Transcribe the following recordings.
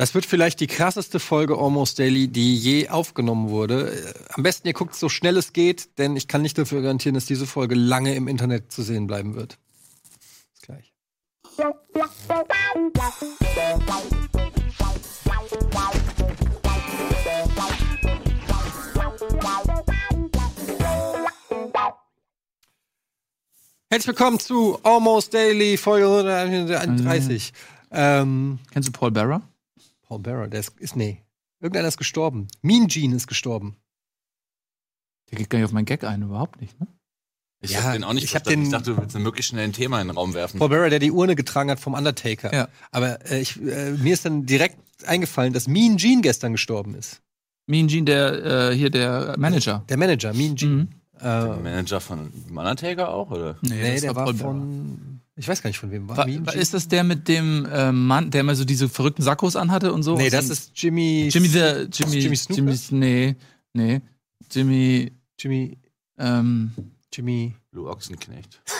Das wird vielleicht die krasseste Folge Almost Daily, die je aufgenommen wurde. Äh, Am besten ihr guckt so schnell es geht, denn ich kann nicht dafür garantieren, dass diese Folge lange im Internet zu sehen bleiben wird. Bis gleich. Herzlich willkommen zu Almost Daily, Folge 131. Ähm, Kennst du Paul Bearer? Paul Bearer, der ist, ist nee. Irgendeiner ist gestorben. Mean Gene ist gestorben. Der geht gar nicht auf meinen Gag ein, überhaupt nicht, ne? Ich Ja, hab den auch nicht ich hab verstanden. den- ich dachte, du willst ein möglichst schnell ein Thema in den Raum werfen. Paul Bearer, der die Urne getragen hat vom Undertaker. Ja. Aber äh, ich, äh, mir ist dann direkt eingefallen, dass Mean Gene gestern gestorben ist. Mean Gene, der, äh, hier der Manager. Der Manager, Mean Gene. Mhm. Der Äh, Manager von Undertaker auch, oder? nee, das der war Paul Bearer. von. Ich weiß gar nicht von wem war. War, ist das der mit dem äh, Mann, der immer so diese verrückten Sakkos anhatte und so? nee, Aus das ist Jimmy. Jimmy the Jimmy Jimmy Snooker? nee, nee. Jimmy Jimmy. ähm, Jimmy. Blue Ochsenknecht.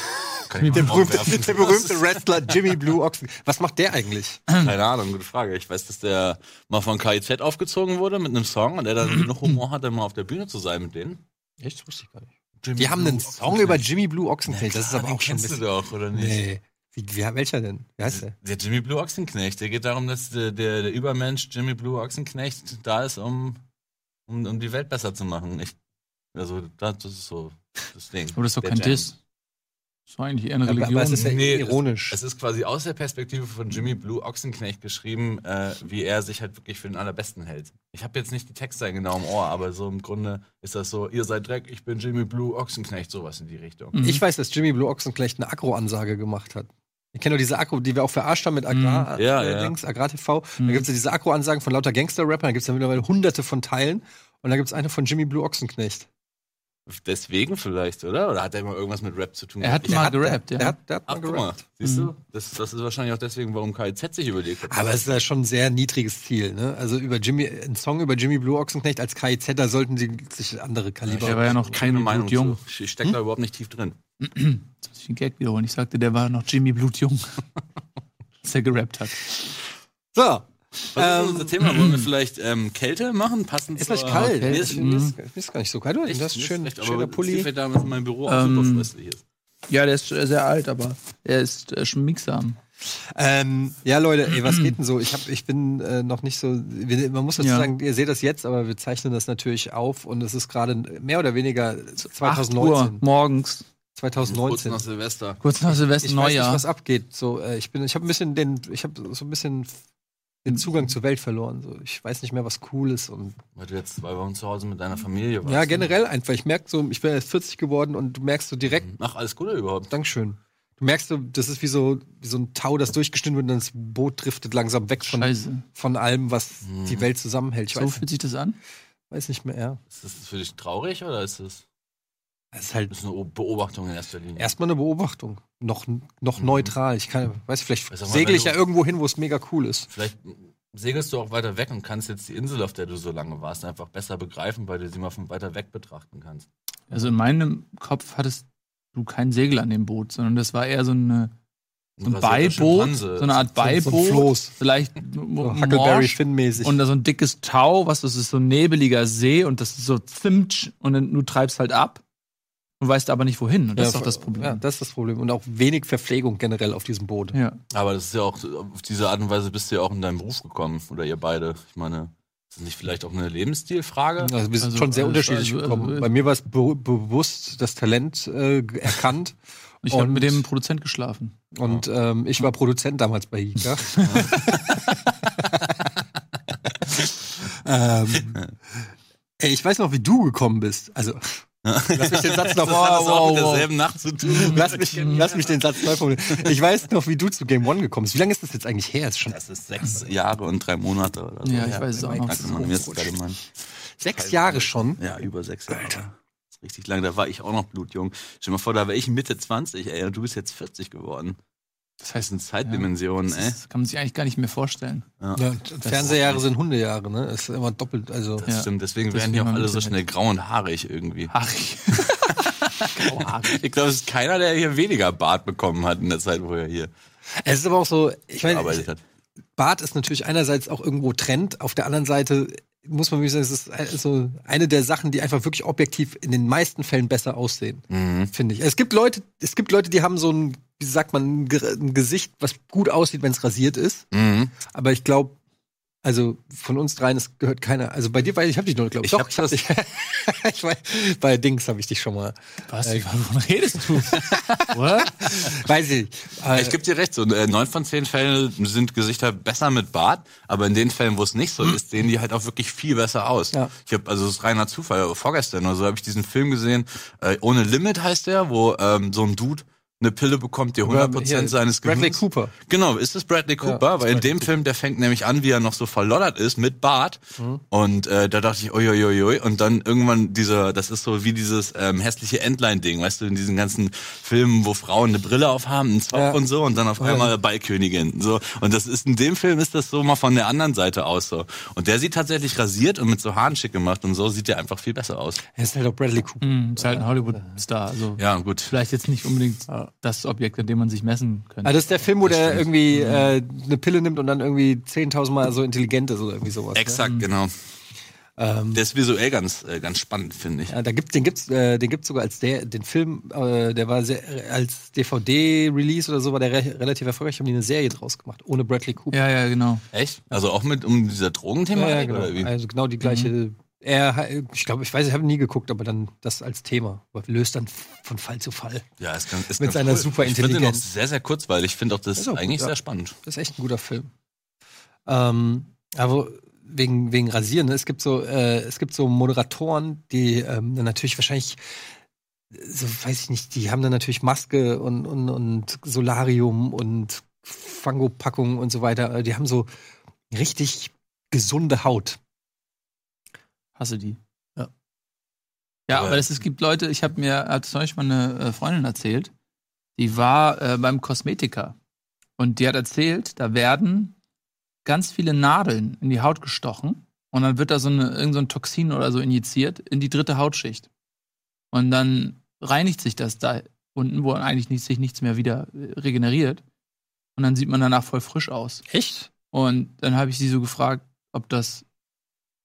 Der berühmte, der berühmte Wrestler Jimmy Blue Ochsen. Was macht der eigentlich? Keine Ahnung, gute Frage. Ich weiß, dass der mal von KIZ aufgezogen wurde mit einem Song und der dann genug Humor hatte, mal auf der Bühne zu sein mit denen. Echt? Das wusste ich gar nicht. Jimmy Die haben Blue einen Song Ochsenknecht. über Jimmy Blue Ochsenknecht. Das ist aber auch schon ein kennst bisschen. du doch, oder nicht? Nee. Wie, wie, welcher denn? Wie heißt der? Der Jimmy Blue Ochsenknecht. Der geht darum, dass der, der, der Übermensch Jimmy Blue Ochsenknecht da ist, um, um, um die Welt besser zu machen. Ich, also, das, das ist so das Ding. aber das ist doch Der kein. Diss. Das war eigentlich eher eine Aber, Religion. aber es ist ja Nee, ironisch. Es ist quasi aus der Perspektive von Jimmy Blue Ochsenknecht geschrieben, äh, wie er sich halt wirklich für den Allerbesten hält. Ich habe jetzt nicht die Texte genau im Ohr, aber so im Grunde ist das so, ihr seid Dreck, ich bin Jimmy Blue Ochsenknecht, sowas in die Richtung. Mhm. Ich weiß, dass Jimmy Blue Ochsenknecht eine Agro-Ansage gemacht hat. Ich kenne nur diese Agro, die wir auch verarscht haben mit Agrar, Mhm. Ja, äh, ja. Agrar TV. Mhm. Da gibt es ja diese Agro-Ansagen von lauter Gangster-Rappern, da gibt es ja mittlerweile hunderte von Teilen. Und da gibt es eine von Jimmy Blue Ochsenknecht. Deswegen vielleicht, oder? Oder hat er immer irgendwas mit Rap zu tun? Er hat Ich- mal hat, gerappt, ja. Der hat, der hat Ach, mal guck mal, gerappt. siehst Mhm. du? Das, das ist wahrscheinlich auch deswegen, warum KIZ sich überlegt hat. Aber es ist ja schon ein sehr niedriges Ziel, ne? Also über Jimmy, ein Song über Jimmy Blue Ochsenknecht als KIZ, da sollten sie sich andere Kaliber. Der war ja noch keine Jimmy Meinung Blutjung. zu. Ich, ich stecke da überhaupt nicht tief drin. Jetzt muss ich den Gag wiederholen. Ich sagte, der war noch Jimmy Blutjung. Als er gerappt hat. so, Was Ähm, ist unser Thema? Wollen wir vielleicht ähm, Kälte machen? Passend ist euch kalt. okay. Mir ist, mir ist, mir ist gar nicht so kalt. Du Echt? hast schön, recht, schöner aber Pulli. Steve da in meinem Büro auch Ähm, super fröstlich ist. Ja, der ist sehr alt, aber er ist äh, schmiegsam. Ähm, ja, Leute, ey, was geht denn so? Ich, hab, ich bin äh, noch nicht so. Wir, man muss dazu Ja. sagen, ihr seht das jetzt, aber wir zeichnen das natürlich auf und es ist gerade mehr oder weniger 8 Uhr 2019. morgens, Kurz 2019. nach Silvester. kurz nach Silvester, Ich weiß nicht, Neujahr. was abgeht. So, äh, ich bin, ich habe ein bisschen den, ich habe so ein bisschen den Zugang zur Welt verloren. So, ich weiß nicht mehr, was cool ist und Weil du jetzt zwei Wochen zu Hause mit deiner Familie warst. ja generell einfach. Ich merke so, ich bin jetzt 40 geworden und du merkst so direkt, Ach, alles Gute überhaupt. Dankeschön. Du merkst so, das ist wie so, wie so ein Tau, das durchgeschnitten wird und das Boot driftet langsam weg von, Scheiße. von allem, was Mhm. die Welt zusammenhält. Ich So weiß, fühlt sich das an? weiß nicht mehr, ja. Ist das für dich traurig oder ist das, Das ist halt das ist eine Beobachtung in erster Linie? erstmal eine Beobachtung. Noch, noch Mhm. neutral. Ich kann, weiß, vielleicht Weiß auch mal, segel ich du- ja irgendwo hin, wo es mega cool ist. Vielleicht segelst du auch weiter weg und kannst jetzt die Insel, auf der du so lange warst, einfach besser begreifen, weil du sie mal von weiter weg betrachten kannst. Also in meinem Kopf hattest du kein Segel an dem Boot, sondern das war eher so, eine, so ein Beiboot, so eine Art So ein Beiboot. Floß. Vielleicht So Huckleberry Finn-mäßig. und da so ein dickes Tau, was das ist so ein nebeliger See und das ist so zimtsch und dann du treibst halt ab und weißt aber nicht wohin. Und das ist doch das Problem. Ja, das ist das Problem. Und auch wenig Verpflegung generell auf diesem Boot. Ja. Aber das ist ja auch, auf diese Art und Weise bist du ja auch in deinen Beruf gekommen. Oder ihr beide. Ich meine, ist das nicht vielleicht auch eine Lebensstilfrage? Also wir sind Also, schon sehr also, unterschiedlich also, gekommen. also, Bei mir war es be bewusst das Talent äh, erkannt. Ich habe Und- mit dem Produzent geschlafen. Und ähm, ich war Produzent damals bei Hika. ähm, ey, ich weiß noch, wie du gekommen bist. Also, lass mich den Satz noch Das hat das auch wow, wow. derselben Nacht zu tun. Lass mich, lass mich den Satz neu formulieren. Ich weiß noch, wie du zu Game One gekommen bist. Wie lange ist das jetzt eigentlich her? Ist schon Das ist sechs Jahre und drei Monate oder so. Ja, ich weiß es auch noch. Danke, Mann. Mir ist gerade Mann. sechs Jahre schon. Ja, über sechs Jahre. Das ist richtig lang. Da war ich auch noch blutjung. Stell dir mal vor, da war ich Mitte 20, ey, und du bist jetzt 40 geworden. Das Das sind Zeitdimensionen, ey. Das kann man sich eigentlich gar nicht mehr vorstellen. Ja. Ja, Fernsehjahre sind Hundejahre, ne? Das ist immer doppelt. Also, Das Ja. stimmt, deswegen Das werden die auch alle so schnell grau und haarig irgendwie. Haarig. Ich glaube, es ist keiner, der hier weniger Bart bekommen hat in der Zeit, wo er hier es ist aber auch so, ich meine. Bart ist natürlich einerseits auch irgendwo Trend, auf der anderen Seite muss man wirklich sagen, es ist also eine der Sachen, die einfach wirklich objektiv in den meisten Fällen besser aussehen, Mhm. finde ich. Es gibt Leute, es gibt Leute, die haben so ein, wie sagt man, ein Ge- ein Gesicht, was gut aussieht, wenn es rasiert ist. Mhm. Aber ich glaube, also von uns dreien, es gehört keiner. Also bei dir, weil ich habe dich noch, glaube ich. Ich Doch, hab ich hab das- dich. ich weiß, bei Dings habe ich dich schon mal. Was? Äh, Wovon redest du? What? Weiß ich. Äh, Ich gebe dir recht, so äh, neun von zehn Fällen sind Gesichter besser mit Bart, aber in den Fällen, wo es nicht so ist, sehen die halt auch wirklich viel besser aus. Ja. Ich habe also das ist reiner Zufall. Vorgestern oder so habe ich diesen Film gesehen, äh, ohne Limit heißt der, wo ähm, so ein Dude eine Pille bekommt, die 100% hier, seines Bradley Gehirns- Cooper. Genau, ist es Bradley Cooper, Ja, weil in Bradley dem Film, der fängt nämlich an, wie er noch so verloddert ist mit Bart. Mhm. Und äh, da dachte ich, uiuiui, und dann irgendwann dieser, das ist so wie dieses ähm, hässliche Endline-Ding, weißt du, in diesen ganzen Filmen, wo Frauen eine Brille aufhaben, einen Zopf Ja. und so, und dann auf einmal Ballkönigin. So. Und das ist in dem Film ist das so mal von der anderen Seite aus so. Und der sieht tatsächlich rasiert und mit so Haaren schick gemacht und so sieht der einfach viel besser aus. Er ist halt auch Bradley Cooper. Hm, ist halt ein Hollywood-Star. Also Ja, gut. vielleicht jetzt nicht unbedingt das Objekt, an dem man sich messen könnte. Ah, das ist der Film, wo Das der stimmt. irgendwie äh, eine Pille nimmt und dann irgendwie 10.000 Mal so intelligent ist oder irgendwie sowas. Exakt, genau. Ne? Ähm, Der ist visuell ganz, äh, ganz spannend, finde ich. ja, da gibt, den gibt's, äh, den gibt's sogar als der, den Film, äh, der war sehr, als DVD-Release oder so, war der re relativ erfolgreich, haben die eine Serie draus gemacht, ohne Bradley Cooper. ja, ja, genau. Echt? Also auch mit um dieser Drogenthema? Ja, ja, genau. Oder wie? Also genau die gleiche. Er, ich glaube, ich weiß, ich habe nie geguckt, aber dann das als Thema. Aber löst dann von Fall zu Fall. Ja, ist ganz, ist Mit seiner cool. super Ich finde den auch Intelligenz. sehr, sehr kurzweilig. Ich finde auch das auch gut, eigentlich ja. sehr spannend. Das ist echt ein guter Film. Ähm, aber wegen, wegen Rasieren, ne? es gibt so, äh, es gibt so Moderatoren, die ähm, dann natürlich wahrscheinlich, so weiß ich nicht, die haben dann natürlich Maske und, und, und Solarium und Fangopackung und so weiter. Die haben so richtig gesunde Haut. Hasse die. Ja. Ja, Aber- aber es, es gibt Leute, ich habe mir, hat zum Beispiel mal eine äh, Freundin erzählt, die war äh, beim Kosmetiker und die hat erzählt, da werden ganz viele Nadeln in die Haut gestochen und dann wird da so eine, irgend so ein Toxin oder so injiziert in die dritte Hautschicht. Und dann reinigt sich das da unten, wo eigentlich nicht, sich nichts mehr wieder äh, regeneriert. Und dann sieht man danach voll frisch aus. Echt? Und dann habe ich sie so gefragt, ob das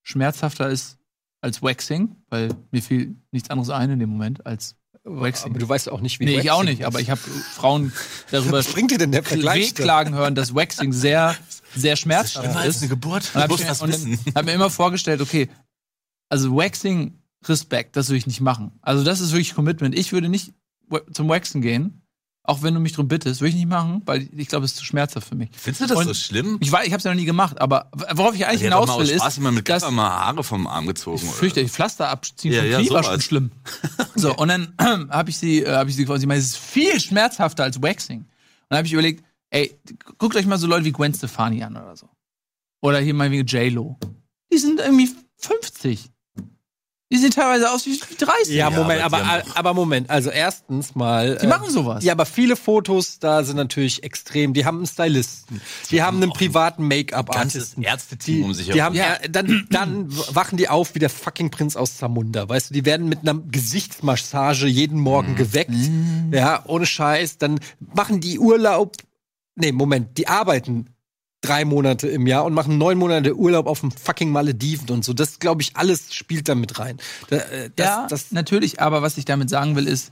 schmerzhafter ist als Waxing, weil mir fiel nichts anderes ein in dem Moment als Waxing. Aber du weißt auch nicht, wie nee, ich auch nicht, ist. aber ich habe Frauen darüber Was bringt dir denn der Vergleich? da? wehklagen hören, dass Waxing sehr, sehr schmerzhaft ist. Geburt. Und habe mir, und hab mir immer vorgestellt, okay, also Waxing, Respekt, das würde ich nicht machen. Also das ist wirklich Commitment. Ich würde nicht zum Waxen gehen, auch wenn du mich drum bittest, würde ich nicht machen, weil ich glaube, es ist zu schmerzhaft für mich. Findest du das Und so schlimm? Ich weiß, ich habe es ja noch nie gemacht, aber worauf ich eigentlich Ich hätte doch hinaus will, ist, Spaß immer mit dass mal Haare vom Arm gezogen. ich oder? fürchte, ich Pflaster abziehen Ja, vom ja, Knie war schon schlimm. So, und dann habe ich sie, äh, habe ich sie meinte, es ist viel schmerzhafter als Waxing. Und dann habe ich überlegt, ey, guckt euch mal so Leute wie Gwen Stefani an oder so. Oder hier mal wie J-Lo. Die sind irgendwie 50. Die sehen teilweise aus wie 30. Ja, Ja, Moment, aber aber, die aber, Moment. Also erstens mal. Die machen sowas. Ja, aber viele Fotos da sind natürlich extrem. Die haben einen Stylisten. Die, haben einen privaten ganzes Make-up-Artisten. Ärzteteam Die, um sich die haben, herum. ja, dann, dann wachen die auf wie der fucking Prinz aus Zamunda. Weißt du, die werden mit einer Gesichtsmassage jeden Morgen Mhm. geweckt. Ja, ohne Scheiß. Dann machen die Urlaub. Nee, Moment, die arbeiten drei Monate im Jahr und machen neun Monate Urlaub auf dem fucking Malediven und so. Das, glaube ich, alles spielt da mit rein. Äh, das, ja, das, natürlich, aber was ich damit sagen will, ist,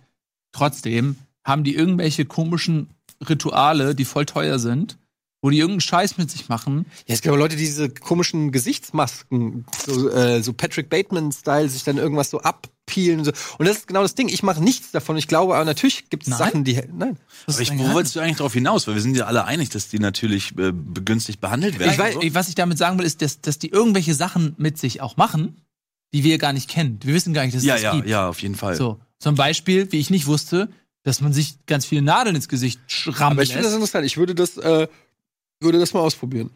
trotzdem haben die irgendwelche komischen Rituale, die voll teuer sind, wo die irgendeinen Scheiß mit sich machen. Ja, es gibt aber Leute, die diese komischen Gesichtsmasken, so, äh, so Patrick Bateman-Style, sich dann irgendwas so abpeelen. Und, so. und das ist genau das Ding. Ich mache nichts davon. Ich glaube, aber natürlich gibt es? Sachen, die. Nein. Aber ich, wo wolltest du eigentlich darauf hinaus? Weil wir sind ja alle einig, dass die natürlich äh, begünstigt behandelt werden. Ich weiß, so. was ich damit sagen will, ist, dass, dass die irgendwelche Sachen mit sich auch machen, die wir gar nicht kennen. Wir wissen gar nicht, dass es ja, das ja, gibt. ja, auf jeden Fall. So, zum Beispiel, wie ich nicht wusste, dass man sich ganz viele Nadeln ins Gesicht schrammen Aber ich finde das interessant. Ich würde das, äh, würde das mal ausprobieren.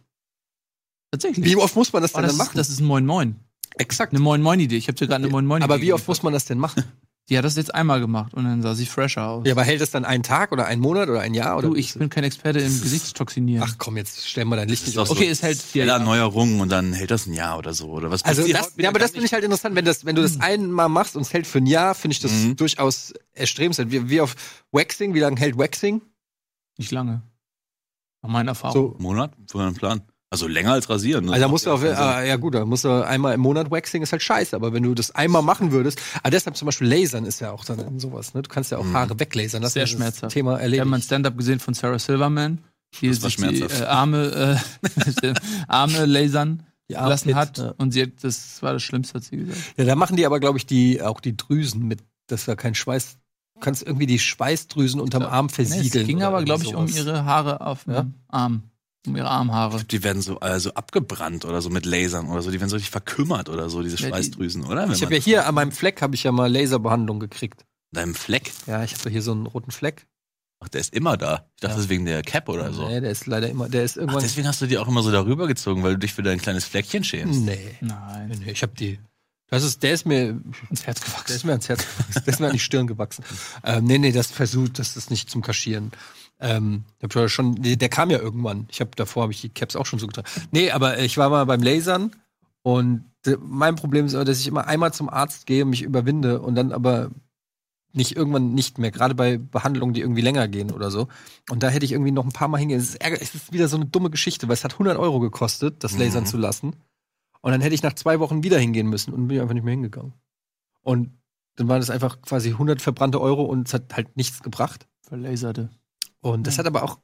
Tatsächlich. Wie oft muss man das Oh, denn das, dann ist, machen? das ist ein Moin Moin. Exakt. Eine Moin Moin Idee. Ich habe dir gerade eine Moin Moin Idee. Aber wie oft muss man das denn machen? Die hat das jetzt einmal gemacht und dann sah sie fresher aus. Ja, aber hält das dann einen Tag oder einen Monat oder ein Jahr? Oder du, ich bin kein Experte im Gesichtstoxinieren. Ach komm, jetzt stellen wir dein Licht nicht aus. okay, so es hält vier schneller Jahre. Neuerungen und dann hält das ein Jahr oder so. Oder was Also das, ja, aber das finde ich halt interessant, wenn das, wenn du das einmal machst und es hält für ein Jahr, finde ich das Mhm. durchaus erstrebenswert. Wie, wie auf Waxing, wie lange hält Waxing? Nicht lange. Nach meiner Erfahrung. So, Monat? Für einen Plan? Also länger als rasieren. ne? Also da musst du auf, äh, ja gut, da musst du einmal im Monat Waxing, ist halt scheiße. Aber wenn du das einmal machen würdest, aber deshalb zum Beispiel Lasern ist ja auch dann sowas, ne? Du kannst ja auch Haare weglasern. Das Sehr ist schmerzhaft. Thema Wir haben erledigt. ein Stand-up gesehen von Sarah Silverman, die Das war sich die schmerzhaft. äh, Arme, äh, Arme lasern Die lassen hat. ja. Und sie hat, das war das Schlimmste, hat sie gesagt. Ja, da machen die aber, glaube ich, die, auch die Drüsen mit, dass da kein Schweiß, du kannst irgendwie die Schweißdrüsen unterm Arm Nee, versiegeln. es ging aber, glaube ich, um ihre Haare auf dem Ja? Arm. Um ihre Armhaare. Die werden so also abgebrannt oder so mit Lasern oder so. Die werden so richtig verkümmert oder so, diese Ja, die- Schweißdrüsen, oder? Wenn Ich habe ja hier an meinem Fleck habe ich ja mal Laserbehandlung gekriegt. Deinem Fleck. Ja, ich habe ja hier so einen roten Fleck. Ach, der ist immer da. Ich dachte, Ja. das ist wegen der Cap oder so. Nee, der ist leider immer, der ist Ach, irgendwann. deswegen hast du die auch immer so darüber gezogen, weil du dich für dein kleines Fleckchen schämst. nee. Nein. nee, ich habe die. Das ist, der ist mir, Ins Herz der gewachsen. ist mir ans Herz gewachsen. Der ist mir an die Stirn gewachsen. Ähm, nee, nee, das versucht, das ist nicht zum Kaschieren. Ähm, ich hab ja schon, der, kam ja irgendwann. Ich habe davor habe ich die Caps auch schon so getragen. Nee, aber ich war mal beim Lasern und de, mein Problem ist aber, dass ich immer einmal zum Arzt gehe, mich überwinde und dann aber nicht irgendwann nicht mehr, gerade bei Behandlungen, die irgendwie länger gehen oder so. Und da hätte ich irgendwie noch ein paar Mal hingehen. Es ist, ärger, es ist wieder so eine dumme Geschichte, weil es hat 100 Euro gekostet, das Lasern Mhm. zu lassen. Und dann hätte ich nach zwei Wochen wieder hingehen müssen und bin einfach nicht mehr hingegangen. Und dann waren das einfach quasi 100 verbrannte Euro und es hat halt nichts gebracht. Verlaserte. Und das Ja. hat aber auch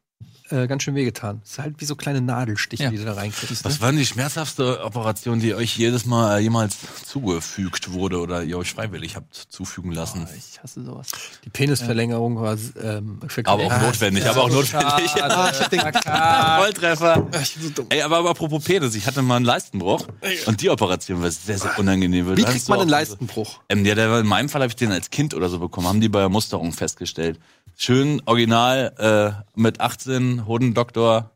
äh, ganz schön wehgetan. Es ist halt wie so kleine Nadelstiche, Ja. die du da reinkriegst. Was war denn die schmerzhaftste Operation, die euch jedes Mal äh, jemals zugefügt wurde oder ihr euch freiwillig habt zufügen lassen? Oh, ich hasse sowas. Die Penisverlängerung war ähm, Aber auch notwendig, ja. aber auch notwendig. Ah, ich hab den Volltreffer. Ich bin so dumm. Ey, aber, aber apropos Penis, ich hatte mal einen Leistenbruch und die Operation war sehr, sehr unangenehm. Wie kriegt hast du man einen Leistenbruch? Ähm, ja, der, war- in meinem Fall habe ich den als Kind oder so bekommen, haben die bei der Musterung festgestellt. Schön original äh, mit 18, Hodendoktor.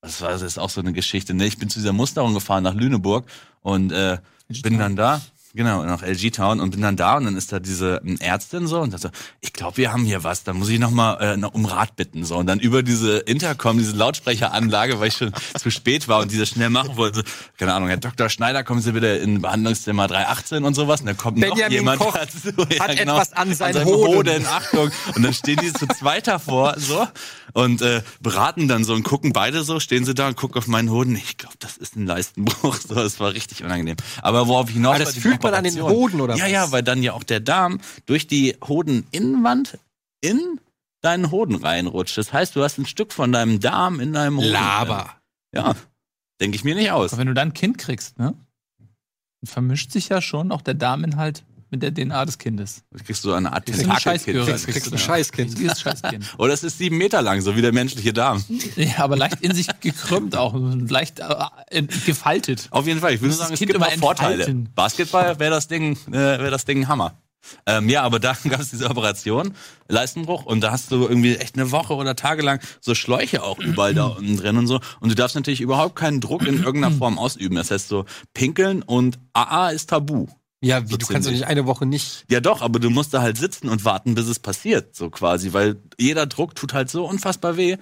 Das war das ist auch so eine Geschichte. Ne? Ich bin zu dieser Musterung gefahren nach Lüneburg und äh, bin dann da, genau, nach LG Town und bin dann da und dann ist da diese ähm, Ärztin so und sagt so, ich glaube, wir haben hier was, da muss ich noch mal äh, noch um Rat bitten so und dann über diese Intercom, diese Lautsprecheranlage, weil ich schon zu spät war und die das schnell machen wollte, so, keine Ahnung, Herr Dr. Schneider, kommen Sie bitte in Behandlungszimmer 318 und sowas und dann kommt noch Benjamin jemand Koch dazu. Ja, hat genau. etwas an seinen seinem Hoden. Achtung. Und dann stehen die zu zweit davor so und äh, beraten dann so und gucken beide so, stehen sie da und gucken auf meinen Hoden. Ich glaube, das ist ein Leistenbruch. So, das war richtig unangenehm. Aber worauf ich hinaus das fühlt man an den. Hoden, oder Ja, was? ja, weil dann ja auch der Darm durch die Hodeninnenwand in deinen Hoden reinrutscht. Das heißt, du hast ein Stück von deinem Darm in deinem Hoden. Laber. Ja, denke ich mir nicht aus. Aber wenn du dann ein Kind kriegst, ne? Dann vermischt sich ja schon auch der Darminhalt mit der DNA des Kindes. Du kriegst so eine Art Das Tentakelkind. Kriegst, kriegst du ein. Scheißkind. Richtiges Scheißkind. Oder es ist sieben Meter lang, so wie der menschliche Darm. Ja, aber leicht in sich gekrümmt auch. Leicht äh, gefaltet. Auf jeden Fall. Ich würde sagen, das es Kind gibt immer Vorteile. entfalten. Basketball wäre das Ding, äh, wäre das Ding ein Hammer. Ähm, ja, aber da gab es diese Operation, Leistenbruch, und da hast du irgendwie echt eine Woche oder Tage lang so Schläuche auch überall da unten drin und so. Und du darfst natürlich überhaupt keinen Druck in irgendeiner Form ausüben. Das heißt so, pinkeln und AA ist tabu. Ja, wie, So du kannst doch nicht eine Woche nicht. Ja doch, aber du musst da halt sitzen und warten, bis es passiert, so quasi, weil jeder Druck tut halt so unfassbar weh.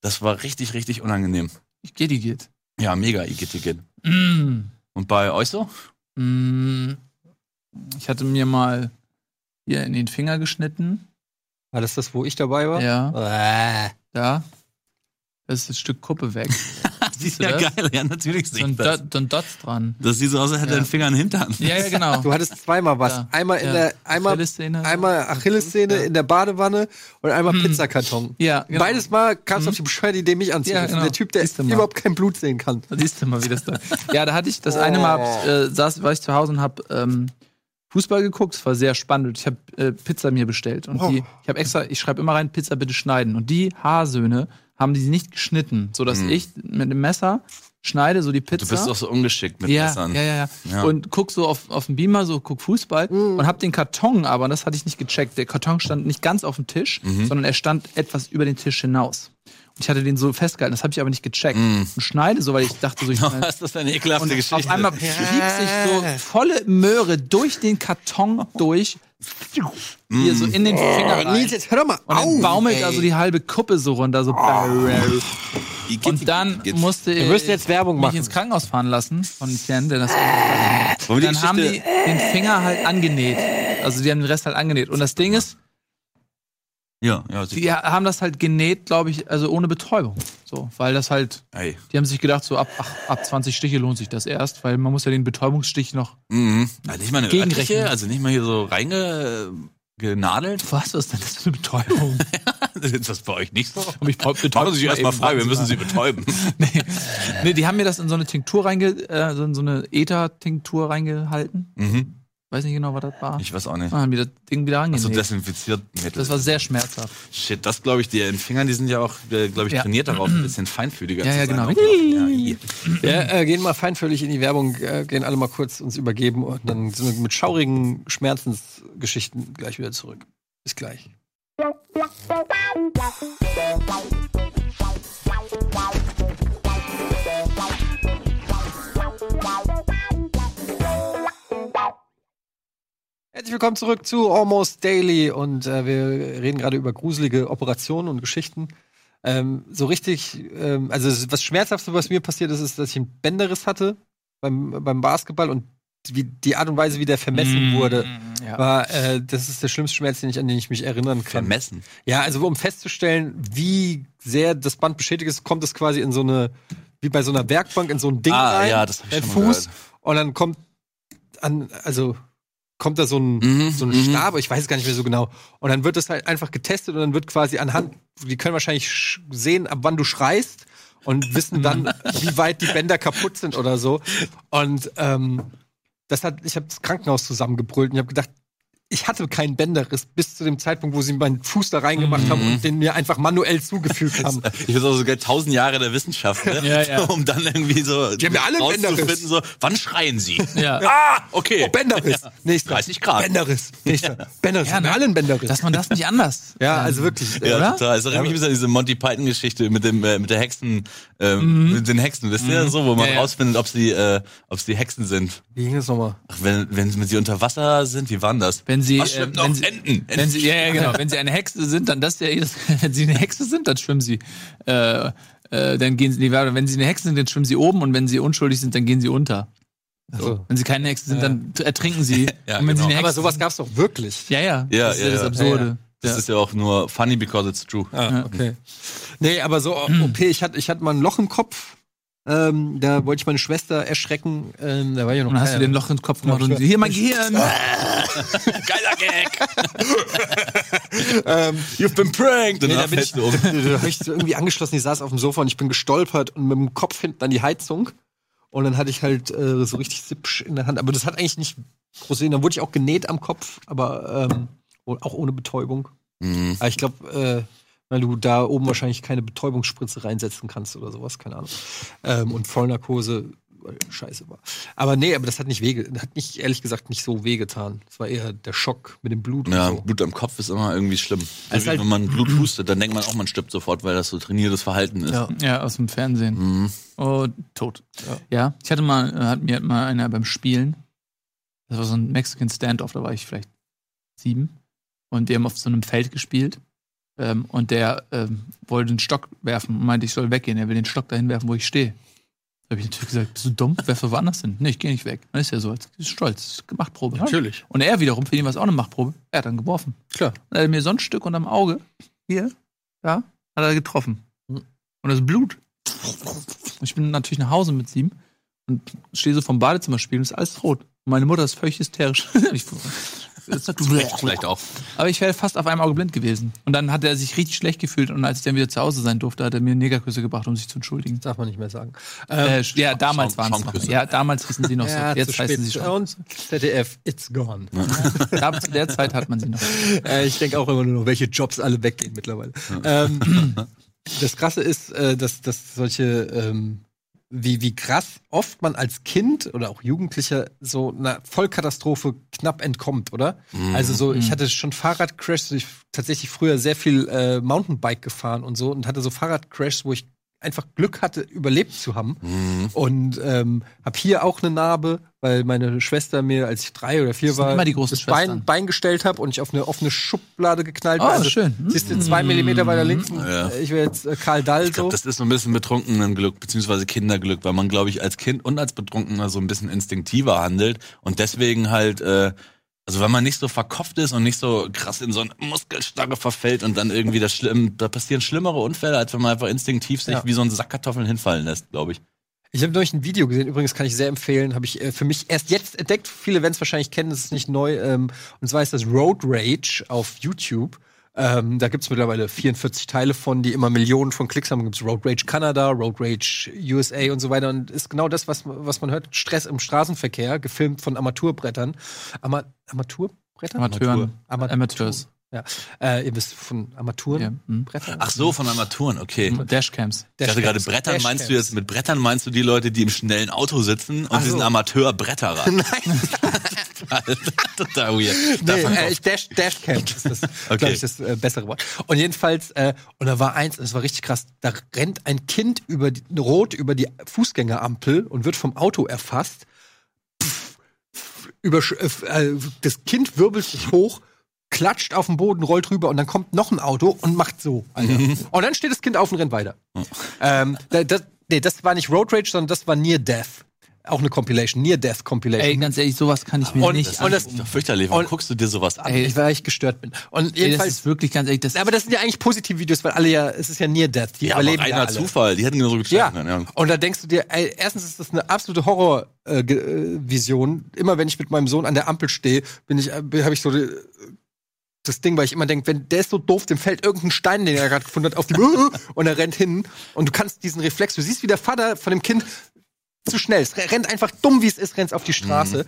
Das war richtig, richtig unangenehm. Ich geh die geht. Ja, mega, Igitigit. Mm. Und bei euch so? Mm. Ich hatte mir mal hier in den Finger geschnitten. War das das, wo ich dabei war? Ja, da. Das ist ein Stück Kuppe weg. Sieht du ja das? geil, ja, natürlich So ein, das. Dot, so ein Dots dran. Das sieht so aus, als hätte Ja. er den Finger einen Hintern. Ja, ja, genau. Du hattest zweimal was. Ja. Einmal in Ja. der, einmal, Achillessehne. einmal Achillessehne Ja. in der Badewanne und einmal Hm. Pizzakarton. Ja, genau. Beides Mal kamst du Mhm. auf die bescheuerte Idee, mich anzurufen. Ja, genau. Der Typ, der überhaupt kein Blut sehen kann. Siehst du mal, wie das da. Ja, da hatte ich das eine Mal, hab, äh, saß, war ich zu Hause und hab ähm, Fußball geguckt. Es war sehr spannend. Ich habe äh, Pizza mir bestellt und die, ich habe extra, ich schreibe immer rein, Pizza bitte schneiden. Und die Haarsöhne haben die nicht geschnitten, so dass Mhm. ich mit dem Messer schneide so die Pizza. Du bist doch so ungeschickt mit ja, Messern. ja, ja, ja, Ja. Und guck so auf, auf den Beamer, so guck Fußball und hab den Karton, aber das hatte ich nicht gecheckt. Der Karton stand nicht ganz auf dem Tisch, Mhm. sondern er stand etwas über den Tisch hinaus. Und ich hatte den so festgehalten, das habe ich aber nicht gecheckt. Mhm. Und schneide so, weil ich dachte so, ich Was ist das für eine ekelhafte und Geschichte? auf einmal piepst sich so volle Möhre durch den Karton durch, hier so in den Finger rein. Nils, jetzt hör doch mal Und dann auf, baumelt ey. also die halbe Kuppe so runter, so. Igitt, Und dann musste Wir ich müssen jetzt Werbung mich machen. ins Krankenhaus fahren lassen von Etienne, der das die Dann haben die den Finger halt angenäht. Also die haben den Rest halt angenäht. Und das Ding ist, Ja, ja. sie- Die haben das halt genäht, glaube ich, also ohne Betäubung. So, weil das halt, Ey. die haben sich gedacht, so ab, ach, ab 20 Stiche lohnt sich das erst, weil man muss ja den Betäubungsstich noch. Mhm. Also nicht mal eine örtliche, also nicht mal hier so reingenadelt. Was, was ist denn das für eine Betäubung? ist das bei euch nicht so? Hab ich betäubt Machen Sie erstmal frei, wir 20 müssen. Sie betäuben. nee. nee, die haben mir das in so eine Tinktur reinge, äh, so in so eine Ether-Tinktur reingehalten. mhm. Weiß nicht genau, was das war. Ich weiß auch nicht. Ah, haben die das Ding wieder Also angenäht. desinfiziert Mittel. das war sehr schmerzhaft. Shit, das glaube ich, die in Fingern, die sind ja auch, glaube ich, Ja. trainiert darauf, ein bisschen feinfühliger Ja, zu ja, sein. genau. auch noch. Ja, i. Wir äh, gehen mal feinfühlig in die Werbung, äh, gehen alle mal kurz uns übergeben und dann sind wir mit schaurigen Schmerzensgeschichten gleich wieder zurück. Bis gleich. Herzlich willkommen zurück zu Almost Daily und äh, wir reden gerade über gruselige Operationen und Geschichten. Ähm, so richtig, ähm, also was Schmerzhafte, was mir passiert ist, ist, dass ich einen Bänderriss hatte beim, beim Basketball und wie, die Art und Weise, wie der vermessen wurde, Mm, Ja. war, äh, das ist der schlimmste Schmerz, den ich, an den ich mich erinnern kann. Vermessen. Ja, also um festzustellen, wie sehr das Band beschädigt ist, kommt es quasi in so eine, wie bei so einer Werkbank, in so ein Ding Ah, rein, ja, das hab ich der schon Fuß, gehört. und dann kommt an, also kommt da so ein, Mhm, so ein mhm. Stab, ich weiß es gar nicht mehr so genau. Und dann wird das halt einfach getestet und dann wird quasi anhand, die können wahrscheinlich sch- sehen, ab wann du schreist und wissen dann, wie weit die Bänder kaputt sind oder so. Und ähm, das hat, ich habe das Krankenhaus zusammengebrüllt und ich habe gedacht, ich hatte keinen Bänderriss bis zu dem Zeitpunkt, wo sie meinen Fuß da reingemacht haben Mhm. und den mir einfach manuell zugefügt haben. Ich finde auch sogar tausend Jahre der Wissenschaft, ne? Ja, ja. um dann irgendwie so Die haben ja alle Bänderriss. so, wann schreien sie? Ja. Ah, okay. Oh, Bänderriss. Nächster. 30 Grad. Bänderriss. Nächster. Bänderriss. Ja, haben wir ne? alle einen Bänderriss. Dass man das nicht anders. ja, also wirklich. Ja, Oder? total. Es erinnert mich ein bisschen an diese Monty Python-Geschichte mit dem, äh, mit der Hexen, ähm, mit den Hexen. Wisst ihr so, wo man Ja, ja. rausfindet, ob sie, äh, ob sie Hexen sind. Wie ging das nochmal? Ach, wenn, wenn, wenn sie unter Wasser sind, wie waren das? Wenn sie, Was äh, noch? wenn sie, Enten. wenn sie, ja, ja, genau. Wenn sie eine Hexe sind, dann das ist ja jedes, wenn sie eine Hexe sind, dann schwimmen sie, äh, äh, dann gehen sie in die Wärme. Wenn sie eine Hexe sind, dann schwimmen sie oben und wenn sie unschuldig sind, dann gehen sie unter. So. Wenn sie keine Hexe sind, dann ertrinken sie. Ja, und wenn genau. sie eine Hexe Aber sowas gab's doch wirklich. Ja, ja. Ja, das ist ja, das ja. Absurde. Ja, Das Ja. ist ja auch nur funny because it's true. Ah, okay. Nee, aber so OP, ich hatte, ich hatte mal ein Loch im Kopf. Ähm, da wollte ich meine Schwester erschrecken. Ähm, da war ich noch Und dann hast du den Loch ins Kopf gemacht Ja, und klar. hier mein Gehirn. Geiler Gag! ähm, You've been pranked! nee, da bin ich, um. da hab ich so irgendwie angeschlossen, ich saß auf dem Sofa und ich bin gestolpert und mit dem Kopf hinten an die Heizung. Und dann hatte ich halt äh, so richtig Sipsch in der Hand. Aber das hat eigentlich nicht groß sehen. Dann wurde ich auch genäht am Kopf, aber ähm, auch ohne Betäubung. Mhm. Aber ich glaube, äh, weil du da oben wahrscheinlich keine Betäubungsspritze reinsetzen kannst oder sowas, keine Ahnung. Ähm, und Vollnarkose weil scheiße war. Aber nee, aber das hat nicht wege, hat nicht, ehrlich gesagt, nicht so wehgetan. Es war eher der Schock mit dem Blut Ja, und so. Blut am Kopf ist immer irgendwie schlimm. So Also wie halt- wenn man Blut hustet, dann denkt man auch, man stirbt sofort, weil das so trainiertes Verhalten ist. Ja. Ja, aus dem Fernsehen. Mhm. Oh, tot. Ja. ich hatte mal, äh, hat mir mal einer beim Spielen, das war so ein Mexican Standoff, da war ich vielleicht sieben. Und die haben auf so einem Feld gespielt. Ähm, und der ähm, wollte den Stock werfen und meinte, ich soll weggehen. Er will den Stock dahin werfen, wo ich stehe. Da habe ich natürlich gesagt, bist du dumm? Werf doch woanders hin. Nee, ich gehe nicht weg. Dann ist er so, als ist stolz, Machtprobe. Natürlich. Und er wiederum, für ihn war es auch eine Machtprobe. Er hat dann geworfen. Klar. Und er hat mir so ein Stück unterm Auge, hier, da, hat er getroffen. Mhm. Und das Blut. Ich bin natürlich nach Hause mit sieben und stehe so vom Badezimmer spielen und ist alles rot. Und meine Mutter ist völlig hysterisch. ich, Vielleicht auch. aber ich wäre fast auf einem Auge blind gewesen. Und dann hat er sich richtig schlecht gefühlt und als ich dann wieder zu Hause sein durfte, hat er mir Negerküsse gebracht, um sich zu entschuldigen. Darf man nicht mehr sagen. Äh, ja, damals waren es noch. Ja, damals hießen sie noch so. Ja, Jetzt heißen sie schon. Und ZDF, it's gone. Da, zu der Zeit hat man sie noch. äh, ich denke auch immer nur noch, welche Jobs alle weggehen mittlerweile. Ähm, das Krasse ist, äh, dass, dass solche, ähm, wie, wie krass oft man als Kind oder auch Jugendlicher so einer Vollkatastrophe knapp entkommt, oder? Also so, ich hatte schon Fahrradcrashs, ich tatsächlich früher sehr viel äh, Mountainbike gefahren und so und hatte so Fahrradcrashs, wo ich einfach Glück hatte, überlebt zu haben. Und ähm, habe hier auch eine Narbe, weil meine Schwester mir, als ich drei oder vier war, immer die großen das Bein. Bein gestellt habe und ich auf eine offene Schublade geknallt Oh, war. Also, schön. Siehst du, zwei Millimeter weiter links. Ja. äh, Ich wäre jetzt äh, Karl Dall Ich glaube, so. das ist so ein bisschen betrunkenen Glück, beziehungsweise Kinderglück, weil man, glaube ich, als Kind und als Betrunkener so ein bisschen instinktiver handelt und deswegen halt äh, Also wenn man nicht so verkopft ist und nicht so krass in so eine Muskelstarre verfällt und dann irgendwie das schlimm, da passieren schlimmere Unfälle, als wenn man einfach instinktiv sich Ja. wie so ein Sack Kartoffeln hinfallen lässt, glaube ich. Ich habe neulich ein Video gesehen, übrigens kann ich sehr empfehlen, habe ich äh, für mich erst jetzt entdeckt. Viele werden es wahrscheinlich kennen, das ist nicht neu. Ähm, und zwar ist das Road Rage auf YouTube. Ähm, da gibt's mittlerweile 44 Teile von, die immer Millionen von Klicks haben. Gibt's Road Rage Canada, Road Rage USA und so weiter. Und ist genau das, was, was man hört. Stress im Straßenverkehr, gefilmt von Armaturbrettern. Ama Armaturbrettern? Amateuren. Amateur- Amateurs. Ja. Äh, ihr wisst von Ja. Armaturen? hm. Bretter? Ach so, von Armaturen, okay. Dashcams. Ich dachte gerade, Dashcams. Brettern meinst du Dashcams. jetzt, mit Brettern meinst du die Leute, die im schnellen Auto sitzen und Ach diesen so. Amateur-Bretterrad? Nein. Total weird. Nee, äh, ich Dash, Dashcam ist das, Okay. glaube ich, das äh, bessere Wort. Und jedenfalls, äh, und da war eins, das war richtig krass, da rennt ein Kind über die, rot über die Fußgängerampel und wird vom Auto erfasst. Pff, pff, über, äh, das Kind wirbelt sich hoch, klatscht auf den Boden, rollt rüber und dann kommt noch ein Auto und macht so. Alter. Und dann steht das Kind auf und rennt weiter. Ähm, da- das, nee, das war nicht Road Rage, sondern das war Near Death. Auch eine Compilation, Near Death Compilation. Ey, ganz ehrlich, sowas kann ich mir Und- nicht und das- ist doch fürchterlich. Warum Und- guckst du dir sowas an? Ey, ich, weil ich gestört bin. Und Ey, das jedenfalls ist wirklich ganz ehrlich, das Aber das sind ja eigentlich positive Videos, weil alle ja, es ist ja Near Death. Die ja, aber überleben reiner ja alle. Zufall. Die hätten genauso Ja. geschlagen können. Ja. Und da denkst du dir, ey, erstens ist das eine absolute Horrorvision. Immer wenn ich mit meinem Sohn an der Ampel stehe, bin ich, äh, habe ich so die, das Ding, weil ich immer denke, wenn der ist so doof, dem fällt irgendein Stein, den er gerade gefunden hat, auf die und er rennt hin und du kannst diesen Reflex, du siehst, wie der Vater von dem Kind zu schnell ist, rennt einfach dumm, wie es ist, rennt auf die Straße.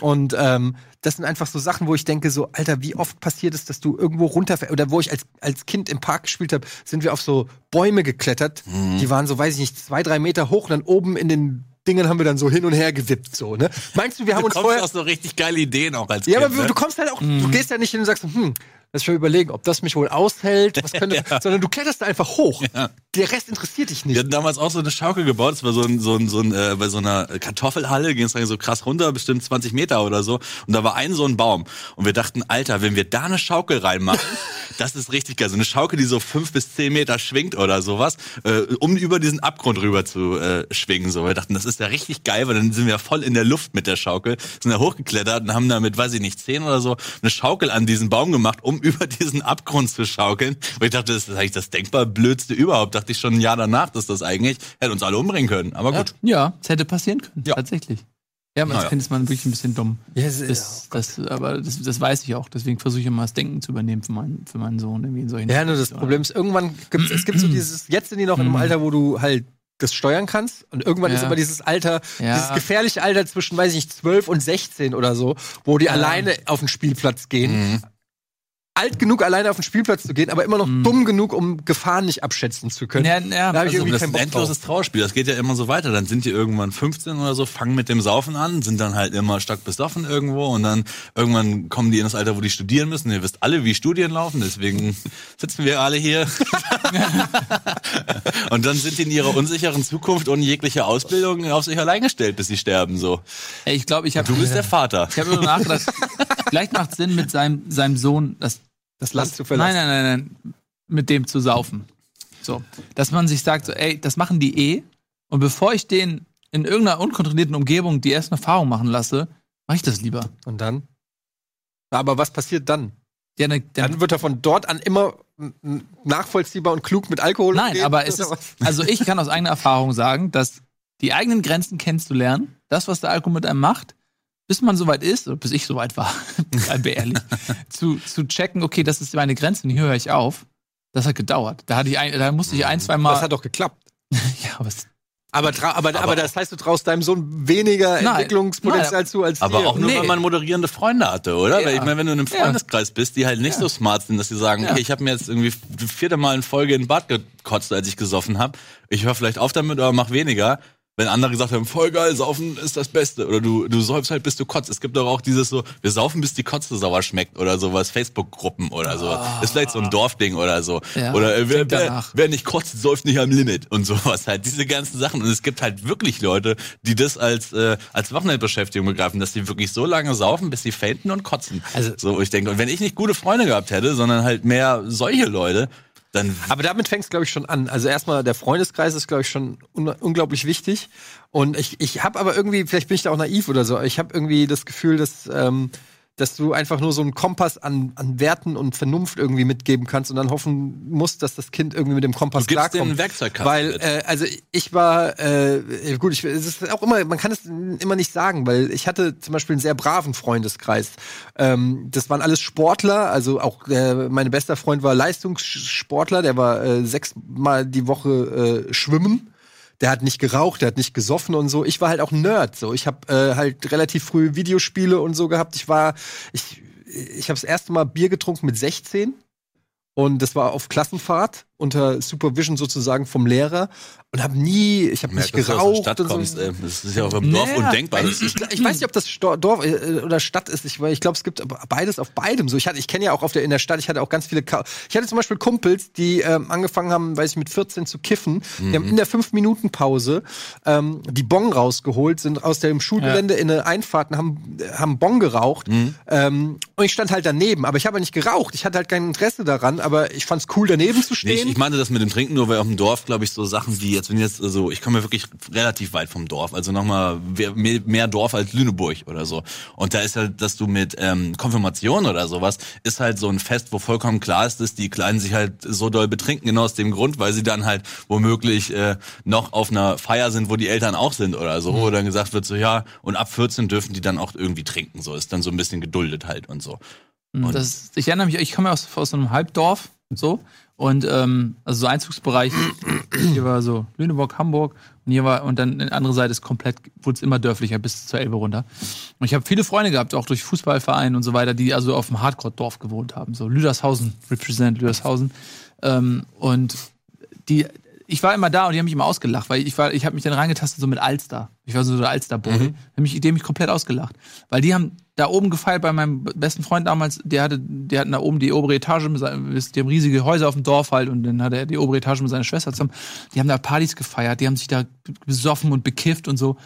Und ähm, das sind einfach so Sachen, wo ich denke, so, Alter, wie oft passiert es, dass du irgendwo runterfährst? Oder wo ich als, als Kind im Park gespielt habe, sind wir auf so Bäume geklettert. Die waren so, weiß ich nicht, zwei, drei Meter hoch und dann oben in den Dingen haben wir dann so hin und her gewippt. So, ne? Meinst du, wir haben Du uns kommst vorher. aus so richtig geile Ideen auch als Ja, Kind. aber du, ne? du kommst halt auch, du gehst ja nicht hin und sagst, hm, lass ich mal überlegen, ob das mich wohl aushält, was könnte, sondern du kletterst da einfach hoch. Der Rest interessiert dich Wir nicht. hatten damals auch so eine Schaukel gebaut. Das war so ein, so ein, so ein äh, bei so einer Kartoffelhalle, ging es dann so krass runter, bestimmt 20 Meter oder so. Und da war ein so ein Baum. Und wir dachten, Alter, wenn wir da eine Schaukel reinmachen, das ist richtig geil. So eine Schaukel, die so fünf bis zehn Meter schwingt oder sowas, äh, um über diesen Abgrund rüber zu äh, schwingen. So, wir dachten, das ist ja richtig geil, weil dann sind wir voll in der Luft mit der Schaukel, sind da hochgeklettert und haben damit, weiß ich nicht, zehn oder so, eine Schaukel an diesen Baum gemacht, um über diesen Abgrund zu schaukeln. Und ich dachte, das ist eigentlich das denkbar blödste überhaupt. Dachte ich schon ein Jahr danach, dass das eigentlich hätte uns alle umbringen können. Aber gut. Ja, es hätte passieren können, Ja. tatsächlich. Ja, aber als Naja. Kind ist man wirklich ein bisschen dumm. Ja, es ist- Das, das, aber das, das weiß ich auch. Deswegen versuche ich immer das Denken zu übernehmen für meinen, für meinen Sohn. Irgendwie in solchen Ja, nur das Problem ist, irgendwann gibt es gibt so dieses, jetzt sind die noch in einem Alter, wo du halt das steuern kannst. Und irgendwann Ja. ist aber dieses Alter, Ja. dieses gefährliche Alter zwischen, weiß ich nicht, 12 und 16 oder so, wo die alleine auf den Spielplatz gehen. Alt genug, alleine auf den Spielplatz zu gehen, aber immer noch dumm genug, um Gefahren nicht abschätzen zu können. Ja, ja, Da also irgendwie das ist ein endloses Trauerspiel. Das geht ja immer so weiter. Dann sind die irgendwann 15 oder so, fangen mit dem Saufen an, sind dann halt immer stark besoffen irgendwo und dann irgendwann kommen die in das Alter, wo die studieren müssen. Ihr wisst alle, wie Studien laufen, deswegen sitzen wir alle hier. und dann sind die in ihrer unsicheren Zukunft ohne jegliche Ausbildung auf sich allein gestellt, bis sie sterben, so. Ey, ich glaube, ich habe Du bist der Vater. ich habe darüber nachgedacht. Vielleicht macht es Sinn, mit seinem, seinem Sohn das, das Land zu nein, verlassen. nein, nein, nein, mit dem zu saufen. So, dass man sich sagt, so, ey, das machen die eh. Und bevor ich den in irgendeiner unkontrollierten Umgebung die ersten Erfahrungen machen lasse, mache ich das lieber. Und dann? Aber was passiert dann? Ja, ne, dann, Dann wird er von dort an immer nachvollziehbar und klug mit Alkohol Nein, umgehen, aber es ist, also ich kann aus eigener Erfahrung sagen, dass die eigenen Grenzen kennenzulernen, das, was der Alkohol mit einem macht, bis man soweit ist, oder bis ich soweit war, wir ehrlich, zu, zu checken, okay, das ist meine Grenze und hier höre ich auf. Das hat gedauert. Da hatte ich ein, da musste ich ein, zwei Mal. Das hat doch geklappt. ja, aber es, Aber, tra- aber, aber, das heißt, du traust deinem Sohn weniger Nein. Entwicklungspotenzial Nein. zu als Aber dir. auch nur, Nee. wenn man moderierende Freunde hatte, oder? Ja. Weil ich meine, wenn du in einem Ja. Freundeskreis bist, die halt nicht so smart sind, dass sie sagen, Ja. okay, ich habe mir jetzt irgendwie vierte Mal in Folge in den Bad gekotzt, als ich gesoffen habe. Ich höre vielleicht auf damit, aber mach weniger. Wenn andere gesagt haben, voll geil, saufen ist das Beste. Oder du, du säufst halt, bis du kotzt. Es gibt doch auch dieses so, wir saufen, bis die Kotze sauer schmeckt oder sowas, Facebook-Gruppen oder so. Ist vielleicht so ein Dorfding oder so. Ja, oder äh, wer, wer, wer nicht kotzt, säuft nicht am Limit und sowas halt. Diese ganzen Sachen. Und es gibt halt wirklich Leute, die das als, äh, als Wochenendbeschäftigung begreifen, dass die wirklich so lange saufen, bis sie fainten und kotzen. Also- so, ich denke, und wenn ich nicht gute Freunde gehabt hätte, sondern halt mehr solche Leute, dann Aber damit fängt es, glaube ich, schon an. Also erstmal, der Freundeskreis ist, glaube ich, schon un unglaublich wichtig. Und ich, ich habe aber irgendwie, vielleicht bin ich da auch naiv oder so, ich habe irgendwie das Gefühl, dass, ähm, dass du einfach nur so einen Kompass an, an Werten und Vernunft irgendwie mitgeben kannst und dann hoffen musst, dass das Kind irgendwie mit dem Kompass Du gibst klarkommt. den Werkzeugkasten Weil, äh, also ich war, äh, gut, ich, es ist auch immer, man kann es immer nicht sagen, weil ich hatte zum Beispiel einen sehr braven Freundeskreis. Ähm, das waren alles Sportler, also auch äh, mein bester Freund war Leistungssportler, der war äh, sechsmal die Woche äh, schwimmen. Der hat nicht geraucht, der hat nicht gesoffen und so. Ich war halt auch Nerd, so. Ich habe äh, halt relativ früh Videospiele und so gehabt. Ich war, ich, ich habe das erste Mal Bier getrunken mit 16 und das war auf Klassenfahrt unter Supervision sozusagen vom Lehrer und habe nie, ich habe nicht dass du aus der geraucht Stadt und so. kommst, ey. Das ist ja auch im Dorf Naja, undenkbar. Ich, ich, ich weiß nicht, ob das Dorf äh, oder Stadt ist. Ich, weil ich glaube, es gibt beides auf beidem. So, ich hatte, ich kenne ja auch auf der in der Stadt. Ich hatte auch ganz viele. Ka ich hatte zum Beispiel Kumpels, die ähm, angefangen haben, weiß ich, mit 14 zu kiffen. Die haben in der 5 Minuten Pause ähm, die Bon rausgeholt, sind aus dem Schulgelände in eine Einfahrt und haben haben Bon geraucht. Ähm, und ich stand halt daneben, aber ich habe nicht geraucht. Ich hatte halt kein Interesse daran, aber ich fand's cool, daneben zu Nee, stehen. ich, ich meinte das mit dem Trinken nur, weil auf dem Dorf, glaube ich, so Sachen wie jetzt, wenn jetzt, also ich komme ja wirklich relativ weit vom Dorf, also nochmal mehr, mehr Dorf als Lüneburg oder so. Und da ist halt, dass du mit ähm, Konfirmation oder sowas, ist halt so ein Fest, wo vollkommen klar ist, dass die Kleinen sich halt so doll betrinken, genau aus dem Grund, weil sie dann halt womöglich äh, noch auf einer Feier sind, wo die Eltern auch sind oder so, wo dann gesagt wird, so ja, und ab 14 dürfen die dann auch irgendwie trinken, so ist dann so ein bisschen geduldet halt und so. Und- Das, ich erinnere mich, ich komme ja aus, aus so einem Halbdorf, so. Und ähm, also so Einzugsbereich, hier war so Lüneburg, Hamburg und hier war, und dann die andere Seite ist komplett, wurde es immer dörflicher bis zur Elbe runter. Und ich habe viele Freunde gehabt, auch durch Fußballvereine und so weiter, die also auf dem Hardcore-Dorf gewohnt haben. So Lüdershausen, represent Lüdershausen. Ähm, und die, ich war immer da und die haben mich immer ausgelacht, weil ich war, ich habe mich dann reingetastet so mit Alster. Ich war so der Alster-Boy. Mhm. Die haben mich, die haben mich komplett ausgelacht. Weil die haben da oben gefeiert bei meinem besten Freund damals, der hatte, der hatten da oben die obere Etage, mit seinem- die haben riesige Häuser auf dem Dorf halt und dann hatte er die obere Etage mit seiner Schwester zusammen. Die haben da Partys gefeiert, die haben sich da besoffen und bekifft und so.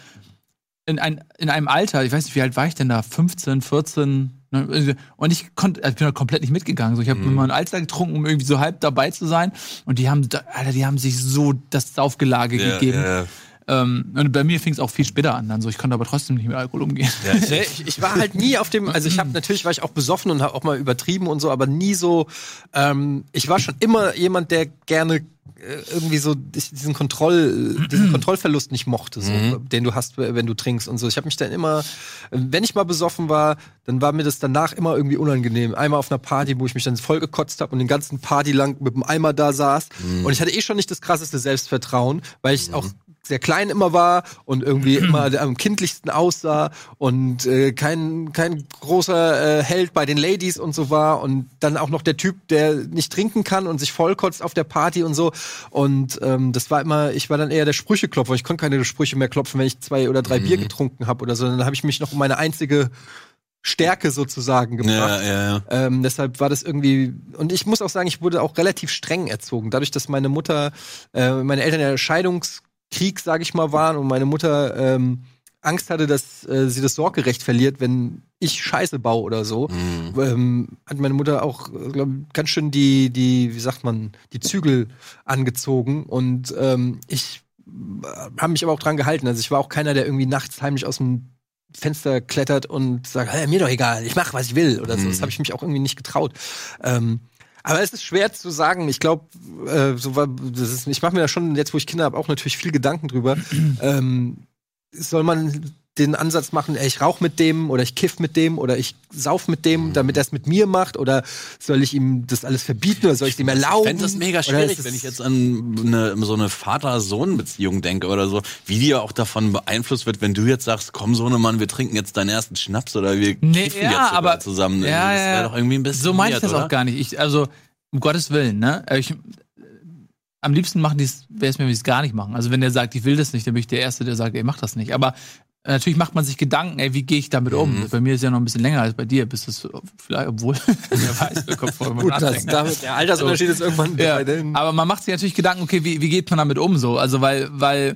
In, ein, in einem Alter, ich weiß nicht, wie alt war ich denn da? 15, 14, ne? und ich konnte, also ich bin da komplett nicht mitgegangen. So, ich habe Mhm. mal einen Alster getrunken, um irgendwie so halb dabei zu sein. Und die haben, Alter, die haben sich so das Saufgelage Ja, gegeben. ja, ja. Ähm, und bei mir fing es auch viel später an. Dann so, ich konnte aber trotzdem nicht mit Alkohol umgehen. Nee, ich, ich war halt nie auf dem, also ich habe natürlich war ich auch besoffen und habe auch mal übertrieben und so, aber nie so. Ähm, ich war schon immer jemand, der gerne äh, irgendwie so diesen Kontroll, diesen Kontrollverlust nicht mochte, so, den du hast, wenn du trinkst und so. Ich habe mich dann immer, wenn ich mal besoffen war, dann war mir das danach immer irgendwie unangenehm. Einmal auf einer Party, wo ich mich dann voll gekotzt habe und den ganzen Party lang mit dem Eimer da saß und ich hatte eh schon nicht das krasseste Selbstvertrauen, weil ich auch sehr klein immer war und irgendwie immer am kindlichsten aussah und äh, kein, kein großer äh, Held bei den Ladies und so war und dann auch noch der Typ, der nicht trinken kann und sich vollkotzt auf der Party und so. Und ähm, das war immer, ich war dann eher der Sprücheklopfer. Ich konnte keine Sprüche mehr klopfen, wenn ich zwei oder drei Bier getrunken habe oder so. Dann habe ich mich noch um meine einzige Stärke sozusagen gebracht. Ja, ja, ja. Ähm, deshalb war das irgendwie, und ich muss auch sagen, ich wurde auch relativ streng erzogen. Dadurch, dass meine Mutter, äh, meine Eltern ja Scheidungskrieg, sage ich mal, waren und meine Mutter ähm, Angst hatte, dass äh, sie das Sorgerecht verliert, wenn ich Scheiße baue oder so, Mhm. ähm, hat meine Mutter auch, glaub, ganz schön die, die, wie sagt man, die Zügel angezogen und ähm, ich habe mich aber auch dran gehalten. Also ich war auch keiner, der irgendwie nachts heimlich aus dem Fenster klettert und sagt, hey, mir doch egal, ich mache, was ich will oder so. Das habe ich mich auch irgendwie nicht getraut. Ähm, aber es ist schwer zu sagen. Ich glaube, äh, so das ist, ich mache mir da schon jetzt, wo ich Kinder habe, auch natürlich viel Gedanken drüber. ähm, soll man den Ansatz machen, ey, ich rauch mit dem oder ich kiff mit dem oder ich sauf mit dem, damit er es mit mir macht oder soll ich ihm das alles verbieten oder soll ich es ihm erlauben? Ich fände das mega schwierig, ist es- wenn ich jetzt an eine, so eine Vater-Sohn-Beziehung denke oder so, wie die ja auch davon beeinflusst wird, wenn du jetzt sagst, komm Sohnemann, wir trinken jetzt deinen ersten Schnaps oder wir Nee, kiffen ja, jetzt sogar aber- zusammen. Ja, das wäre doch irgendwie ein bisschen So meine ich weird, das oder? auch gar nicht. Ich, also, um Gottes Willen, ne? Ich, äh, am liebsten machen die es, wäre es mir, wenn die es gar nicht machen. Also wenn der sagt, ich will das nicht, dann bin ich der Erste, der sagt, ey, mach das nicht. Aber natürlich macht man sich Gedanken, ey, wie gehe ich damit Mhm. um? Bei mir ist ja noch ein bisschen länger als bei dir, bis das vielleicht, obwohl, wer weiß, wer kommt vor, wenn man Gut, das, damit, der Altersunterschied ist irgendwann Ja, aber man macht sich natürlich Gedanken, okay, wie, wie geht man damit um so? Also weil, weil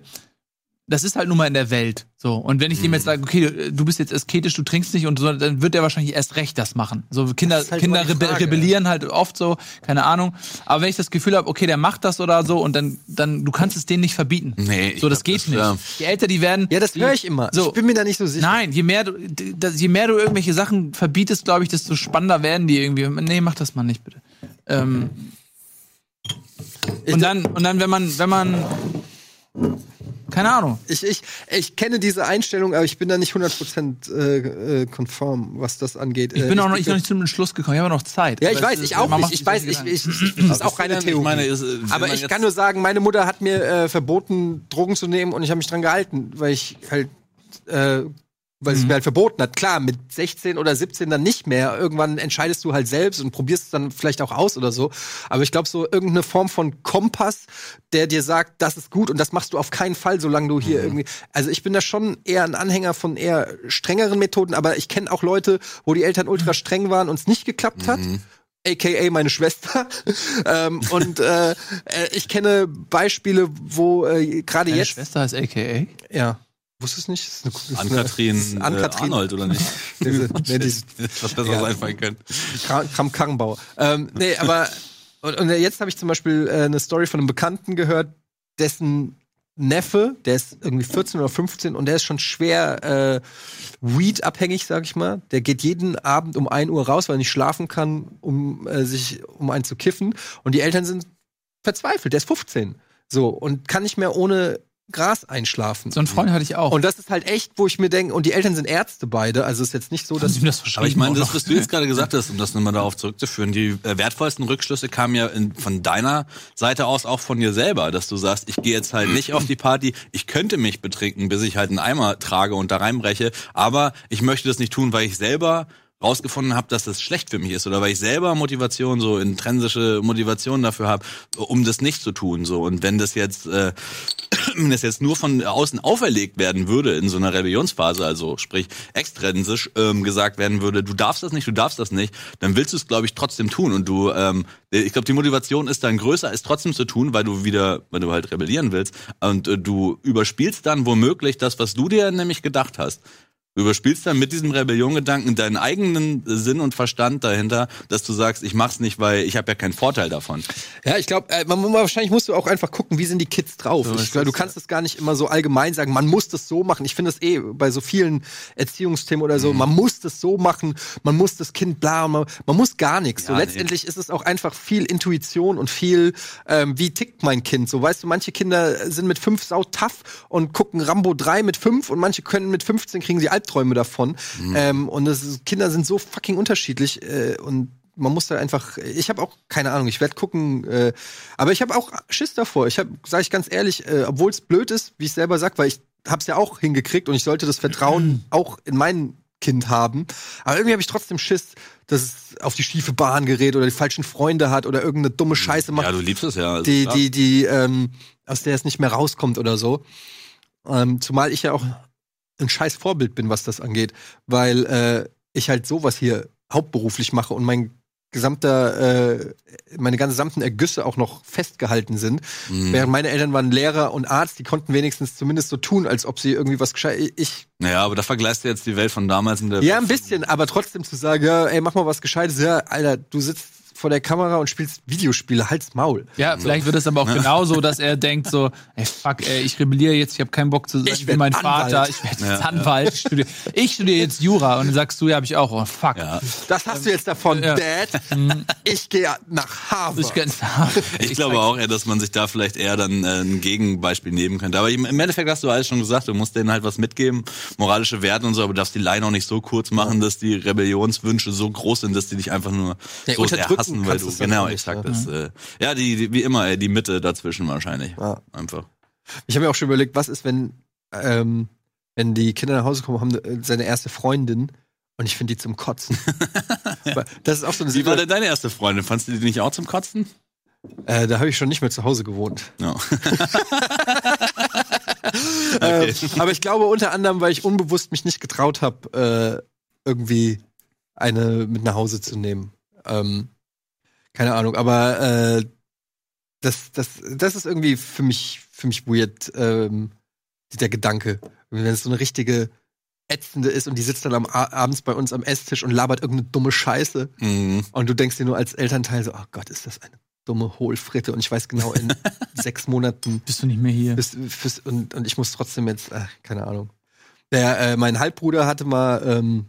das ist halt nun mal in der Welt. So. Und wenn ich dem jetzt sage, okay, du bist jetzt asketisch, du trinkst nicht und so, dann wird der wahrscheinlich erst recht das machen. So Kinder, halt Kinder rebe Frage. rebellieren halt oft so, keine Ahnung. Aber wenn ich das Gefühl habe, okay, der macht das oder so und dann, dann, du kannst es denen nicht verbieten. Nee, so, das geht das, nicht. ja. Je älter die werden. Ja, das höre ich immer. So. Ich bin mir da nicht so sicher. Nein, je mehr du, je mehr du irgendwelche Sachen verbietest, glaube ich, desto spannender werden die irgendwie. Nee, mach das mal nicht, bitte. Ähm, und dann, und dann, wenn man, wenn man, keine Ahnung. Ich, ich, ich kenne diese Einstellung, aber ich bin da nicht 100% äh, äh, konform, was das angeht. Ich Äh, bin auch noch nicht, noch nicht zum Schluss gekommen. Ich habe noch Zeit. Ja, ich weiß, ich auch nicht. Ich weiß, ich, ich, das ist auch reine Ich Theorie. meine, ist, aber ich kann nur sagen, meine Mutter hat mir äh, verboten, Drogen zu nehmen und ich habe mich dran gehalten, weil ich halt, äh, weil Mhm. sie mir halt verboten hat. Klar, mit 16 oder 17 dann nicht mehr. Irgendwann entscheidest du halt selbst und probierst es dann vielleicht auch aus oder so. Aber ich glaube, so irgendeine Form von Kompass, der dir sagt, das ist gut und das machst du auf keinen Fall, solange du Mhm. hier irgendwie. Also ich bin da schon eher ein Anhänger von eher strengeren Methoden, aber ich kenne auch Leute, wo die Eltern ultra streng waren und es nicht geklappt hat. AKA meine Schwester. ähm, und äh, äh, ich kenne Beispiele, wo äh, gerade jetzt. Schwester heißt AKA. Ja. Wusstest du nicht? Ann-Kathrin ist äh. Arnold, oder nicht? Diese, nee, diese Was besseres Ja. einfallen können. Kram Kram Karrenbauer. Ähm, nee, aber und, und jetzt habe ich zum Beispiel äh, eine Story von einem Bekannten gehört, dessen Neffe, der ist irgendwie 14 oder 15 und der ist schon schwer äh, Weed-abhängig, sag ich mal. Der geht jeden Abend um 1 Uhr raus, weil er nicht schlafen kann, um äh, sich um einen zu kiffen. Und die Eltern sind verzweifelt. Der ist 15. So, und kann nicht mehr ohne Gras einschlafen. So einen Freund hatte ich auch. Und das ist halt echt, wo ich mir denke, und die Eltern sind Ärzte beide, also ist jetzt nicht so, dass das? Aber ich meine, das, was du jetzt gerade gesagt hast, um das nochmal darauf zurückzuführen, die äh, wertvollsten Rückschlüsse kamen ja in, von deiner Seite aus auch von dir selber, dass du sagst, ich gehe jetzt halt nicht auf die Party, ich könnte mich betrinken, bis ich halt einen Eimer trage und da reinbreche, aber ich möchte das nicht tun, weil ich selber rausgefunden habe, dass das schlecht für mich ist oder weil ich selber Motivation, so intrinsische Motivation dafür habe, um das nicht zu tun. So und wenn das jetzt, äh, wenn das jetzt nur von außen auferlegt werden würde in so einer Rebellionsphase, also sprich extrinsisch ähm, gesagt werden würde, du darfst das nicht, du darfst das nicht, dann willst du es, glaube ich, trotzdem tun und du, ähm, ich glaube, die Motivation ist dann größer, es trotzdem zu tun, weil du wieder, weil du halt rebellieren willst und äh, du überspielst dann womöglich das, was du dir nämlich gedacht hast. Du überspielst dann mit diesem Rebelliongedanken deinen eigenen Sinn und Verstand dahinter, dass du sagst, ich mach's nicht, weil ich habe ja keinen Vorteil davon. Ja, ich glaube, äh, man, wahrscheinlich musst du auch einfach gucken, wie sind die Kids drauf. So ich glaub, du kannst das gar nicht immer so allgemein sagen, man muss das so machen. Ich finde das eh bei so vielen Erziehungsthemen oder Mhm. so, man muss das so machen, man muss das Kind bla, man, man muss gar nichts. so Ja, letztendlich ist es auch einfach viel Intuition und viel, ähm, wie tickt mein Kind. So weißt du, manche Kinder sind mit fünf sau tough und gucken Rambo 3 mit fünf und manche können mit 15 kriegen sie Albträume davon. Ähm, und das Kinder sind so fucking unterschiedlich äh, und man muss da einfach, ich habe auch keine Ahnung, ich werde gucken, äh, aber ich habe auch Schiss davor. Ich habe, sage ich ganz ehrlich, äh, obwohl es blöd ist, wie ich selber sag, weil ich hab's ja auch hingekriegt und ich sollte das Vertrauen auch in mein Kind haben. Aber irgendwie habe ich trotzdem Schiss, dass es auf die schiefe Bahn gerät oder die falschen Freunde hat oder irgendeine dumme Scheiße macht, Ja, du liebst es ja. also die, die, die, ähm, aus der es nicht mehr rauskommt oder so. Ähm, zumal ich ja auch ein scheiß Vorbild bin, was das angeht, weil äh, ich halt sowas hier hauptberuflich mache und mein gesamter, äh, meine gesamten Ergüsse auch noch festgehalten sind. Mhm. Während meine Eltern waren Lehrer und Arzt, die konnten wenigstens zumindest so tun, als ob sie irgendwie was gescheit. Ich, Naja, aber da vergleichst du jetzt die Welt von damals in der ja, ein bisschen, aber trotzdem zu sagen, ja, ey, mach mal was Gescheites, ja, Alter, du sitzt vor der Kamera und spielst Videospiele, halt's Maul. Ja, vielleicht wird es aber auch genauso, dass er denkt so, ey, fuck, ey, ich rebelliere jetzt, ich habe keinen Bock zu sein, Ich ich bin mein Anwalt. Vater, ich werde jetzt Anwalt, ich studiere, ich studiere jetzt Jura und dann sagst du, ja, habe ich auch, oh fuck. Ja. Das hast du jetzt davon, ja. Dad. Ich gehe nach Harvard. Ich, kann- Ich, glaube auch eher, dass man sich da vielleicht eher dann äh, ein Gegenbeispiel nehmen könnte. Aber im Endeffekt hast du alles schon gesagt, du musst denen halt was mitgeben, moralische Werte und so, aber du darfst die Line auch nicht so kurz machen, dass die Rebellionswünsche so groß sind, dass die dich einfach nur Ja, so sehr hassen, weil du genau exakt ja. das. Äh, ja, die, die wie immer die Mitte dazwischen wahrscheinlich. Ja. Einfach. Ich habe mir auch schon überlegt, was ist, wenn, ähm, wenn die Kinder nach Hause kommen, haben äh, seine erste Freundin und ich finde die zum Kotzen. Weil Das ist auch so eine Wie war denn deine erste Freundin? Fandst du die nicht auch zum Kotzen? äh, da habe ich schon nicht mehr zu Hause gewohnt. Ja. Äh, aber ich glaube unter anderem, weil ich unbewusst mich nicht getraut habe, äh, irgendwie eine mit nach Hause zu nehmen. Ähm, keine Ahnung, aber äh, das, das, das ist irgendwie für mich, für mich weird. Ähm, der Gedanke. Wenn es so eine richtige ätzende ist und die sitzt dann am, abends bei uns am Esstisch und labert irgendeine dumme Scheiße. Mhm. Und du denkst dir nur als Elternteil so, oh Gott, ist das eine dumme Hohlfritte. Und ich weiß genau, in sechs Monaten Bist du nicht mehr hier? bis, bis, und, und ich muss trotzdem jetzt, ach, keine Ahnung. Der, äh, mein Halbbruder hatte mal, ähm,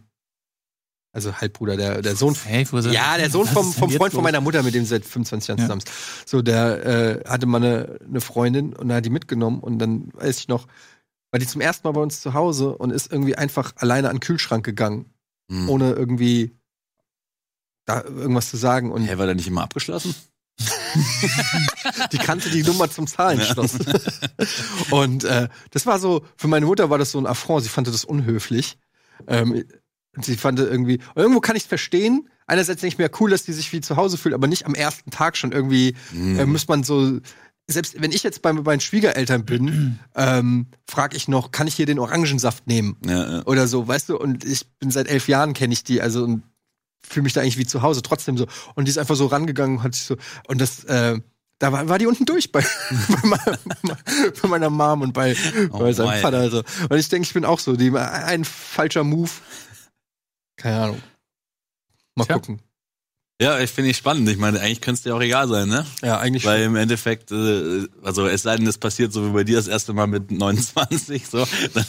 also Halbbruder, der, der Sohn Hey, ja, der Sohn vom, vom Freund von meiner Mutter, mit dem sie seit 25 Jahren Ja. zusammen ist. So, der äh, hatte mal eine, eine Freundin und er hat die mitgenommen und dann weiß ich noch, war die zum ersten Mal bei uns zu Hause und ist irgendwie einfach alleine an den Kühlschrank gegangen, Mhm. ohne irgendwie da irgendwas zu sagen. Und Hä, war der nicht immer abgeschlossen? die kannte die Nummer zum Zahlenschloss. und äh, das war so, für meine Mutter war das so ein Affront, sie fand das unhöflich. Ähm, und sie fand irgendwie, und irgendwo kann ich es verstehen. Einerseits denke ich mir, cool, dass die sich wie zu Hause fühlt, aber nicht am ersten Tag schon irgendwie, Mhm. äh, muss man so, selbst wenn ich jetzt bei meinen Schwiegereltern bin, ähm, frage ich noch, kann ich hier den Orangensaft nehmen? Ja, ja. Oder so, weißt du? Und ich bin seit elf Jahren, kenne ich die, also und fühle mich da eigentlich wie zu Hause, trotzdem so. Und die ist einfach so rangegangen, hat sich so, und das, äh, da war, war die unten durch bei, bei, meiner, bei meiner Mom und bei, Oh bei seinem. Vater. Also. Und ich denke, ich bin auch so, die, ein falscher Move. Keine Ahnung. Mal Tja. gucken. Ja, ich finde ich spannend. Ich meine, eigentlich könnte es dir auch egal sein, ne? Ja, eigentlich Weil im Endeffekt, äh, also es sei denn, es passiert so wie bei dir das erste Mal mit 29, so, dann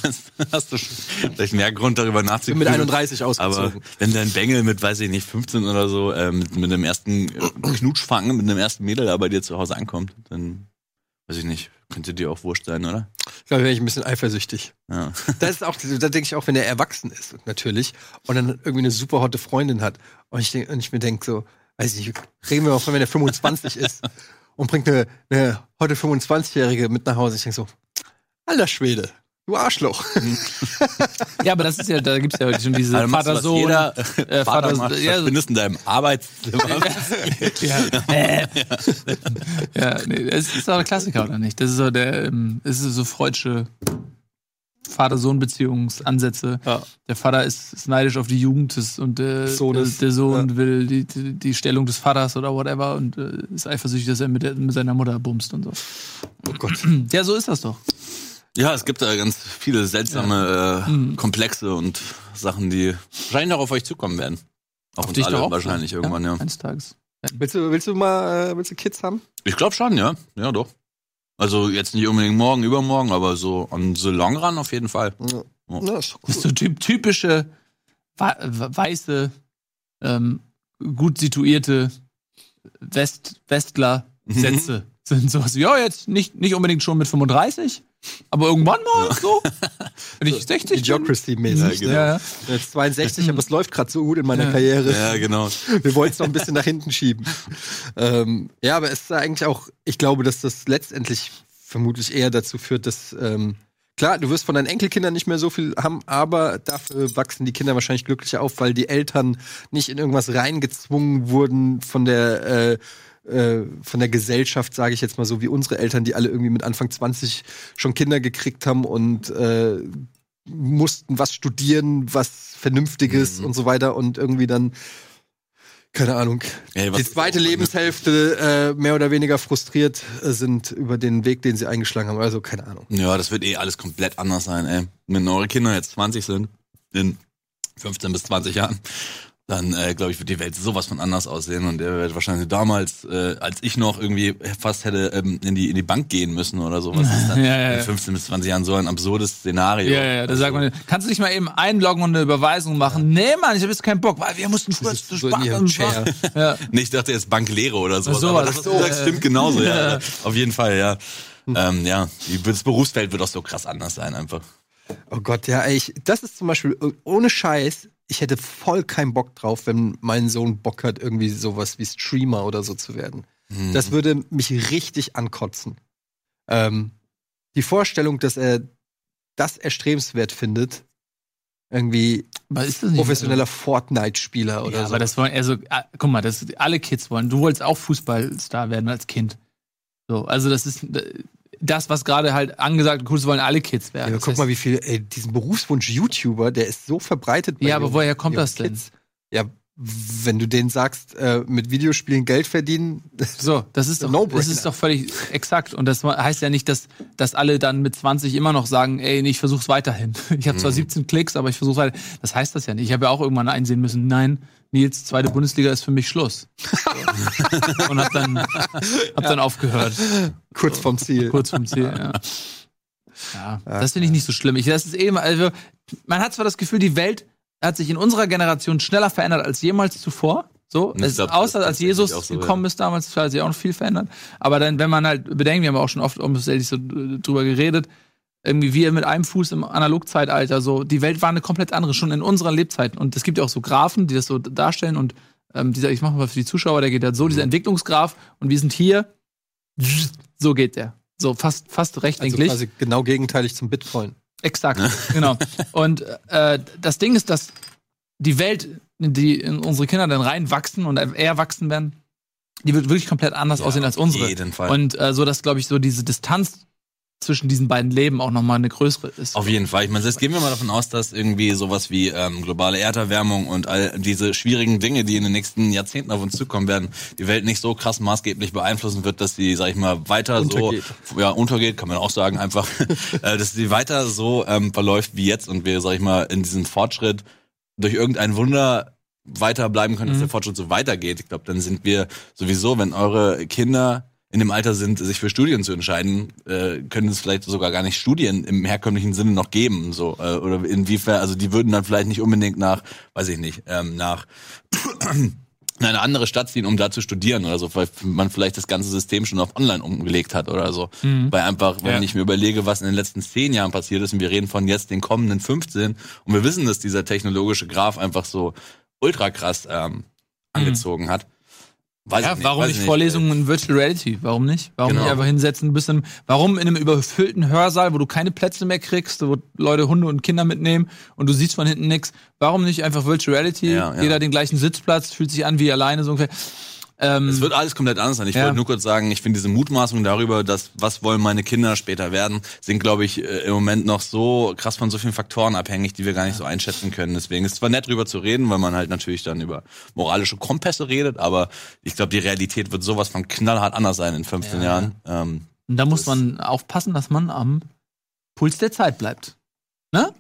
hast- du vielleicht mehr Grund darüber nachzudenken. mit 31 Aber ausgezogen. wenn dein Bengel mit, weiß ich nicht, 15 oder so, äh, mit, mit dem ersten äh, Knutschfang, mit dem ersten Mädel da bei dir zu Hause ankommt, dann, weiß ich nicht, könnte dir auch wurscht sein, oder? ich glaube, wäre ich ein bisschen eifersüchtig. Ja. Das ist auch, da denke ich auch, wenn er erwachsen ist, natürlich, und dann irgendwie eine super hotte Freundin hat. Und ich, denk, und ich mir denke so, weiß ich nicht, reden wir mal von, wenn er 25 ist und bringt eine, eine hotte 25-Jährige mit nach Hause. Ich denke so, alter Schwede, du Arschloch. Ja, aber das ist ja, da gibt's ja schon diese Also was Vater-Sohn. jeder äh, Vater Vater- ja, du in deinem Arbeitszimmer? ja, äh. ja, nee, es ist auch ein Klassiker, oder nicht? Das ist so der, ähm, es ist so freudsche Vater-Sohn-Beziehungsansätze. Ja. Der Vater ist, ist neidisch auf die Jugend des, und der, Sohnes. der, der Sohn Ja. will die, die, die Stellung des Vaters oder whatever und äh, ist eifersüchtig, dass er mit, der, mit seiner Mutter bumst und so. Oh Gott. Ja, so ist das doch. Ja, es gibt da ganz viele seltsame äh, Mhm. Komplexe und Sachen, die wahrscheinlich noch auf euch zukommen werden. Auf, uns dich alle auch. wahrscheinlich irgendwann, ja. Eines Tages. Willst du, willst du mal, äh, willst du Kids haben? Ich glaube schon, ja. Ja, doch. Also jetzt nicht unbedingt morgen, übermorgen, aber so on the long run auf jeden Fall. Ja, ja ist doch Das ist cool. so typ, typische weiße, ähm, gut situierte West Westler-Sätze. Sind sowas wie, ja, jetzt nicht, nicht unbedingt schon mit 35, aber irgendwann mal so. Wenn ich 60 bin. Idiocracy-mäßig. Ja, ne? Ja, ja. Jetzt 62, aber es läuft gerade so gut in meiner Ja. Karriere. Ja, genau. Wir wollten es noch ein bisschen nach hinten schieben. Ähm, ja, aber es ist eigentlich auch, ich glaube, dass das letztendlich vermutlich eher dazu führt, dass, ähm, klar, du wirst von deinen Enkelkindern nicht mehr so viel haben, aber dafür wachsen die Kinder wahrscheinlich glücklicher auf, weil die Eltern nicht in irgendwas reingezwungen wurden von der, äh, äh, von der Gesellschaft, sage ich jetzt mal so, wie unsere Eltern, die alle irgendwie mit Anfang 20 schon Kinder gekriegt haben und äh, mussten was studieren, was Vernünftiges Mhm. und so weiter und irgendwie dann, keine Ahnung, Ey, die zweite Lebenshälfte äh, mehr oder weniger frustriert äh, sind über den Weg, den sie eingeschlagen haben. Also keine Ahnung. Ja, das wird eh alles komplett anders sein, ey. Wenn eure Kinder jetzt 20 sind, in 15 bis 20 Jahren, dann äh, glaube ich, wird die Welt sowas von anders aussehen und der wird wahrscheinlich damals, äh, als ich noch irgendwie fast hätte ähm, in die in die Bank gehen müssen oder sowas, ist dann Ja, ja, ja. in 15 bis 20 Jahren so ein absurdes Szenario. Ja, ja, da sagt man, kannst du nicht mal eben einloggen und eine Überweisung machen? Nee, Mann, ich habe jetzt keinen Bock, weil wir mussten früher zu so Chair. Ja. Nee, ich dachte jetzt Banklehre oder sowas. Sowas. aber das, was du So, sagst, äh, stimmt genauso, ja. ja. Auf jeden Fall, ja. Ähm, ja, das Berufsfeld wird auch so krass anders sein einfach. Oh Gott, ja, ey, ich, das ist zum Beispiel äh, ohne Scheiß. Ich hätte voll keinen Bock drauf, wenn mein Sohn Bock hat, irgendwie sowas wie Streamer oder so zu werden. Mhm. Das würde mich richtig ankotzen. Ähm, die Vorstellung, dass er das erstrebenswert findet, irgendwie professioneller Fortnite-Spieler oder ja, so. aber das wollen, also, ah, guck mal, das, alle Kids wollen. Du wolltest auch Fußballstar werden als Kind. So, also das ist das, was gerade halt angesagt und cool ist, wollen alle Kids Ja, werden. Das guck heißt- mal, wie viel, ey, diesen Berufswunsch YouTuber, der ist so verbreitet. bei Ja, aber woher kommt das denn? Kids. Ja, wenn du denen sagst, äh, mit Videospielen Geld verdienen, So, das ist doch, No-brainer. das ist doch völlig exakt. Und das heißt ja nicht, dass, dass alle dann mit 20 immer noch sagen, ey, nee, ich versuch's weiterhin. Ich habe zwar 17 Klicks, aber ich versuch's weiter. Das heißt das ja nicht. Ich habe ja auch irgendwann einsehen müssen, nein, Nils, zweite Bundesliga ist für mich Schluss. Und hab dann, hab dann aufgehört, kurz vom Ziel. kurz vom Ziel. Ja, ja das finde ich nicht so schlimm. Ich, das ist eben, also, man hat zwar das Gefühl, die Welt hat sich in unserer Generation schneller verändert als jemals zuvor. So, es, glaub, außer als Jesus so, gekommen ist damals, hat sich auch noch viel verändert. Aber dann, wenn man halt bedenkt, wir haben auch schon oft um so drüber geredet, irgendwie wir mit einem Fuß im Analogzeitalter, so, die Welt war eine komplett andere, schon in unserer Lebzeiten. Und es gibt ja auch so Graphen, die das so darstellen und ähm, dieser, ich mache mal für die Zuschauer, der geht halt so, Mhm. dieser Entwicklungsgraph und wir sind hier, so geht der. So, fast, fast Also rechtwinklig. quasi genau gegenteilig zum Bitcoin. Exakt, genau. Und äh, das Ding ist, dass die Welt, in die in unsere Kinder dann reinwachsen und eher wachsen werden, die wird wirklich komplett anders aussehen als unsere. Auf jeden Fall. Und äh, so, dass, glaube ich, so diese Distanz zwischen diesen beiden Leben auch nochmal eine größere ist. Auf jeden Fall. Ich meine, jetzt gehen wir mal davon aus, dass irgendwie sowas wie ähm, globale Erderwärmung und all diese schwierigen Dinge, die in den nächsten Jahrzehnten auf uns zukommen werden, die Welt nicht so krass maßgeblich beeinflussen wird, dass sie, sag ich mal, weiter Untergeht. so ja untergeht, kann man auch sagen, einfach, äh, dass sie weiter so ähm, verläuft wie jetzt und wir, sag ich mal, in diesem Fortschritt durch irgendein Wunder weiter bleiben können, dass Mhm. der Fortschritt so weitergeht. Ich glaube, dann sind wir sowieso, wenn eure Kinder in dem Alter sind, sich für Studien zu entscheiden, äh, können es vielleicht sogar gar nicht Studien im herkömmlichen Sinne noch geben. So, äh, oder inwiefern, also die würden dann vielleicht nicht unbedingt nach, weiß ich nicht, ähm, nach in eine andere Stadt ziehen, um da zu studieren oder so, weil man vielleicht das ganze System schon auf online umgelegt hat oder so. Weil einfach, wenn Ja. ich mir überlege, was in den letzten zehn Jahren passiert ist, und wir reden von jetzt den kommenden 15, und wir wissen, dass dieser technologische Graph einfach so ultra krass ähm, angezogen hat. Weiß ja, ich nicht, warum nicht ich Vorlesungen in Virtual Reality? Warum nicht? Warum Genau. nicht einfach hinsetzen, ein bisschen, warum in einem überfüllten Hörsaal, wo du keine Plätze mehr kriegst, wo Leute Hunde und Kinder mitnehmen und du siehst von hinten nichts, warum nicht einfach Virtual Reality? Ja, ja. Jeder den gleichen Sitzplatz, fühlt sich an wie alleine so ungefähr. Ähm, Es wird alles komplett anders sein. Ich Ja. wollte nur kurz sagen, ich finde diese Mutmaßung darüber, dass was wollen meine Kinder später werden, sind, glaube ich, äh, im Moment noch so krass von so vielen Faktoren abhängig, die wir gar nicht so einschätzen können. Deswegen ist es zwar nett drüber zu reden, weil man halt natürlich dann über moralische Kompasse redet, aber ich glaube, die Realität wird sowas von knallhart anders sein in 15 Jahren. Ähm, und da muss man aufpassen, dass man am Puls der Zeit bleibt.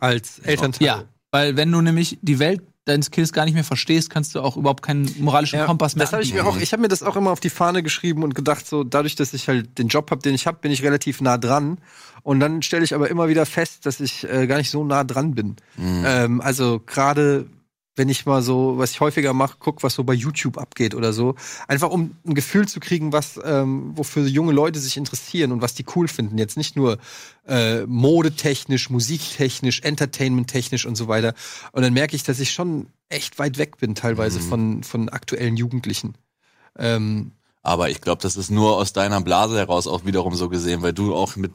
Als Elternteil. Ja, weil wenn du nämlich die Welt deines Kindes gar nicht mehr verstehst, kannst du auch überhaupt keinen moralischen Ja, Kompass mehr das habe ich mir auch, ich habe mir das auch immer auf die Fahne geschrieben und gedacht, so dadurch, dass ich halt den Job habe, den ich habe, bin ich relativ nah dran. Und dann stelle ich aber immer wieder fest, dass ich äh, gar nicht so nah dran bin. Ähm, also gerade wenn ich mal so, was ich häufiger mache, guck, was so bei YouTube abgeht oder so, einfach um ein Gefühl zu kriegen, was ähm, wofür junge Leute sich interessieren und was die cool finden. Jetzt nicht nur äh, modetechnisch, musiktechnisch, entertainmenttechnisch und so weiter. Und dann merke ich, dass ich schon echt weit weg bin teilweise Mhm. von von aktuellen Jugendlichen. Ähm, aber ich glaube, das ist nur aus deiner Blase heraus auch wiederum so gesehen, weil du auch mit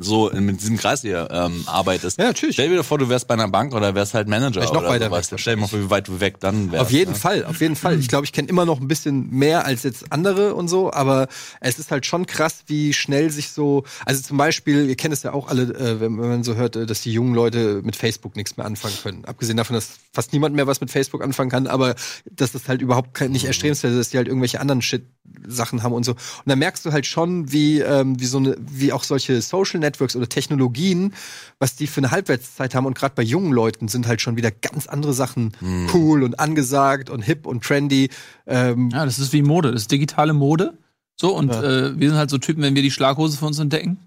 so in- mit diesem Kreis hier ähm, arbeitest. ja, natürlich. Stell dir wieder vor, du wärst bei einer Bank oder wärst halt Manager ich noch oder weiter sowas. weg Stell dir mal vor, wie weit du weg dann wärst. Auf jeden ne? Fall, auf jeden Fall. Ich glaube, ich kenne immer noch ein bisschen mehr als jetzt andere und so, aber es ist halt schon krass, wie schnell sich so, also zum Beispiel, ihr kennt es ja auch alle, äh, wenn, man so hört, äh, dass die jungen Leute mit Facebook nichts mehr anfangen können. Abgesehen davon, dass fast niemand mehr was mit Facebook anfangen kann, aber dass das halt überhaupt nicht erstrebenswert ist, dass die halt irgendwelche anderen Shit-Sachen haben und so. Und dann merkst du halt schon, wie, ähm, wie so eine, wie auch solche Social Networks oder Technologien, was die für eine Halbwertszeit haben. Und gerade bei jungen Leuten sind halt schon wieder ganz andere Sachen cool und angesagt und hip und trendy. Ähm, Ja, das ist wie Mode, das ist digitale Mode. So, und Ja. äh, wir sind halt so Typen, wenn wir die Schlaghose für uns entdecken,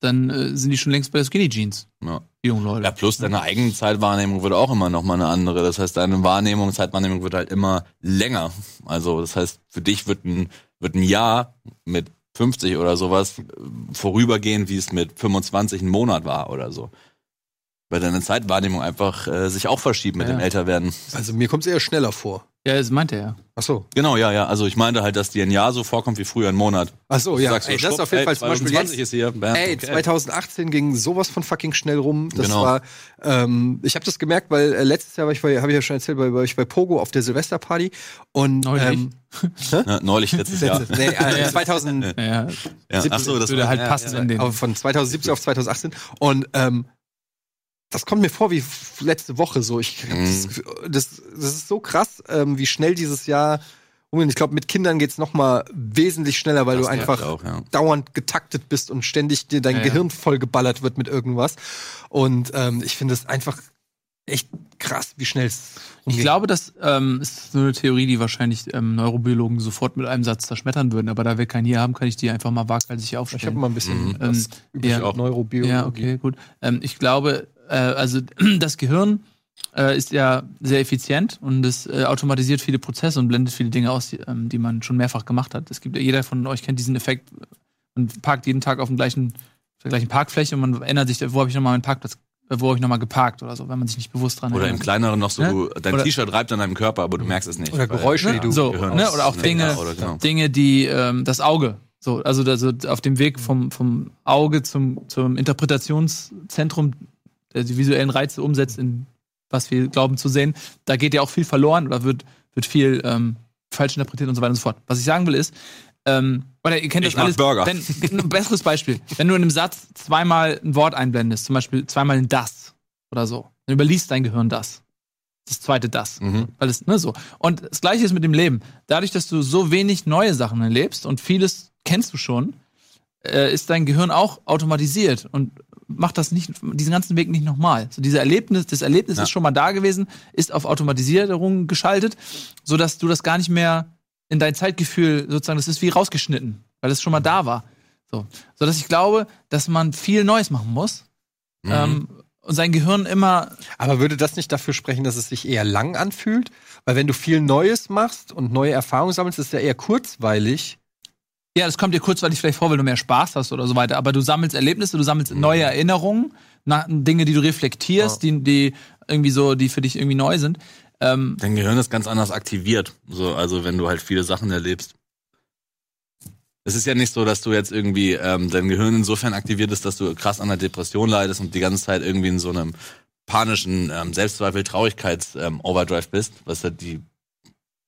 dann äh, sind die schon längst bei der Skinny Jeans, Ja. die jungen Leute. Ja, plus deine eigene Zeitwahrnehmung wird auch immer noch mal eine andere. Das heißt, deine Wahrnehmung, Zeitwahrnehmung wird halt immer länger. Also das heißt, für dich wird ein, wird ein Jahr mit 50 oder sowas äh, vorübergehen, wie es mit 25 ein Monat war oder so. Weil deine Zeitwahrnehmung einfach äh, sich auch verschiebt mit Ja. dem Älterwerden. also mir kommt es eher schneller vor. Ja, das meinte er. Ach so. Genau, ja, ja. Also ich meinte halt, dass dir ein Jahr so vorkommt wie früher ein Monat. Ach so, ja. Sagst du, Ey, das ist auf jeden ey, Fall zum Beispiel 2020 jetzt. ist hier. Bam, Ey, okay. 2018 ging sowas von fucking schnell rum. Das Genau. war, ähm, ich habe das gemerkt, weil äh, letztes Jahr war ich bei, habe ich ja schon erzählt, war ich bei Pogo auf der Silvesterparty und Neulich? ähm, Ja, neulich letztes Jahr. nee, äh, 2000, Ja, ja. Ja, ach so, das würde war halt ja, passen ja. in den. von 2017 auf 2018 und ähm, das kommt mir vor wie letzte Woche so. Ich, hab das, Gefühl, das, das ist so krass, ähm, wie schnell dieses Jahr. Ich glaube, mit Kindern geht's noch mal wesentlich schneller, weil Das du einfach auch, ja. dauernd getaktet bist und ständig dir dein Ja, ja. Gehirn vollgeballert wird mit irgendwas. Und ähm, ich finde es einfach echt krass, wie schnell es Ich glaube, das ähm, ist so eine Theorie, die wahrscheinlich ähm, Neurobiologen sofort mit einem Satz zerschmettern würden. Aber da wir keinen hier haben, kann ich die einfach mal waghalsig ich habe aufstellen. mal ein bisschen Mhm. Ähm, über ja. auch. Neurobiologie. Ja, okay, gut. Ähm, ich glaube, äh, also das Gehirn äh, ist ja sehr effizient und es äh, automatisiert viele Prozesse und blendet viele Dinge aus, die, ähm, die man schon mehrfach gemacht hat. Es gibt jeder von euch kennt diesen Effekt und parkt jeden Tag auf dem gleichen, auf der gleichen Parkfläche und man erinnert sich, wo habe ich nochmal meinen Parkplatz, äh, wo habe ich nochmal geparkt oder so, wenn man sich nicht bewusst dran Oder im kleineren noch so, Ne? dein T-Shirt reibt an deinem Körper, aber du merkst es nicht. Oder Geräusche, die du so, ne? oder auch Dinge, oder genau. Dinge, die ähm, das Auge, so, also, also auf dem Weg vom, vom Auge zum, zum Interpretationszentrum, die visuellen Reize umsetzt in was wir glauben zu sehen, da geht ja auch viel verloren oder wird, wird viel ähm, falsch interpretiert und so weiter und so fort. Was ich sagen will ist, ähm, oder ihr kennt Ich das alles. Burger. Wenn, ein besseres Beispiel. Wenn du in einem Satz zweimal ein Wort einblendest, zum Beispiel zweimal ein das oder so, dann überliest dein Gehirn das. Das zweite das. Mhm. Weil es, ne, so. Und das gleiche ist mit dem Leben. Dadurch, dass du so wenig neue Sachen erlebst und vieles kennst du schon, äh, ist dein Gehirn auch automatisiert und macht das nicht, diesen ganzen Weg nicht nochmal. So dieser Erlebnis, das Erlebnis Ja. ist schon mal da gewesen, ist auf Automatisierung geschaltet, sodass du das gar nicht mehr in dein Zeitgefühl sozusagen, das ist wie rausgeschnitten, weil es schon mal da war. So. Sodass ich glaube, dass man viel Neues machen muss. Mhm. Ähm, und sein Gehirn immer Aber würde das nicht dafür sprechen, dass es sich eher lang anfühlt? Weil wenn du viel Neues machst und neue Erfahrungen sammelst, ist es ja eher kurzweilig. Ja, das kommt dir kurzweilig vielleicht vor, weil du mehr Spaß hast oder so weiter. Aber du sammelst Erlebnisse, du sammelst neue Erinnerungen, Dinge, die du reflektierst, die, die irgendwie so, die für dich irgendwie neu sind. Ähm, Dein Gehirn ist ganz anders aktiviert. So, also wenn du halt viele Sachen erlebst. Es ist ja nicht so, dass du jetzt irgendwie ähm, dein Gehirn insofern aktiviert ist, dass du krass an einer Depression leidest und die ganze Zeit irgendwie in so einem panischen ähm, Selbstzweifel, Traurigkeits ähm, bist, was ja die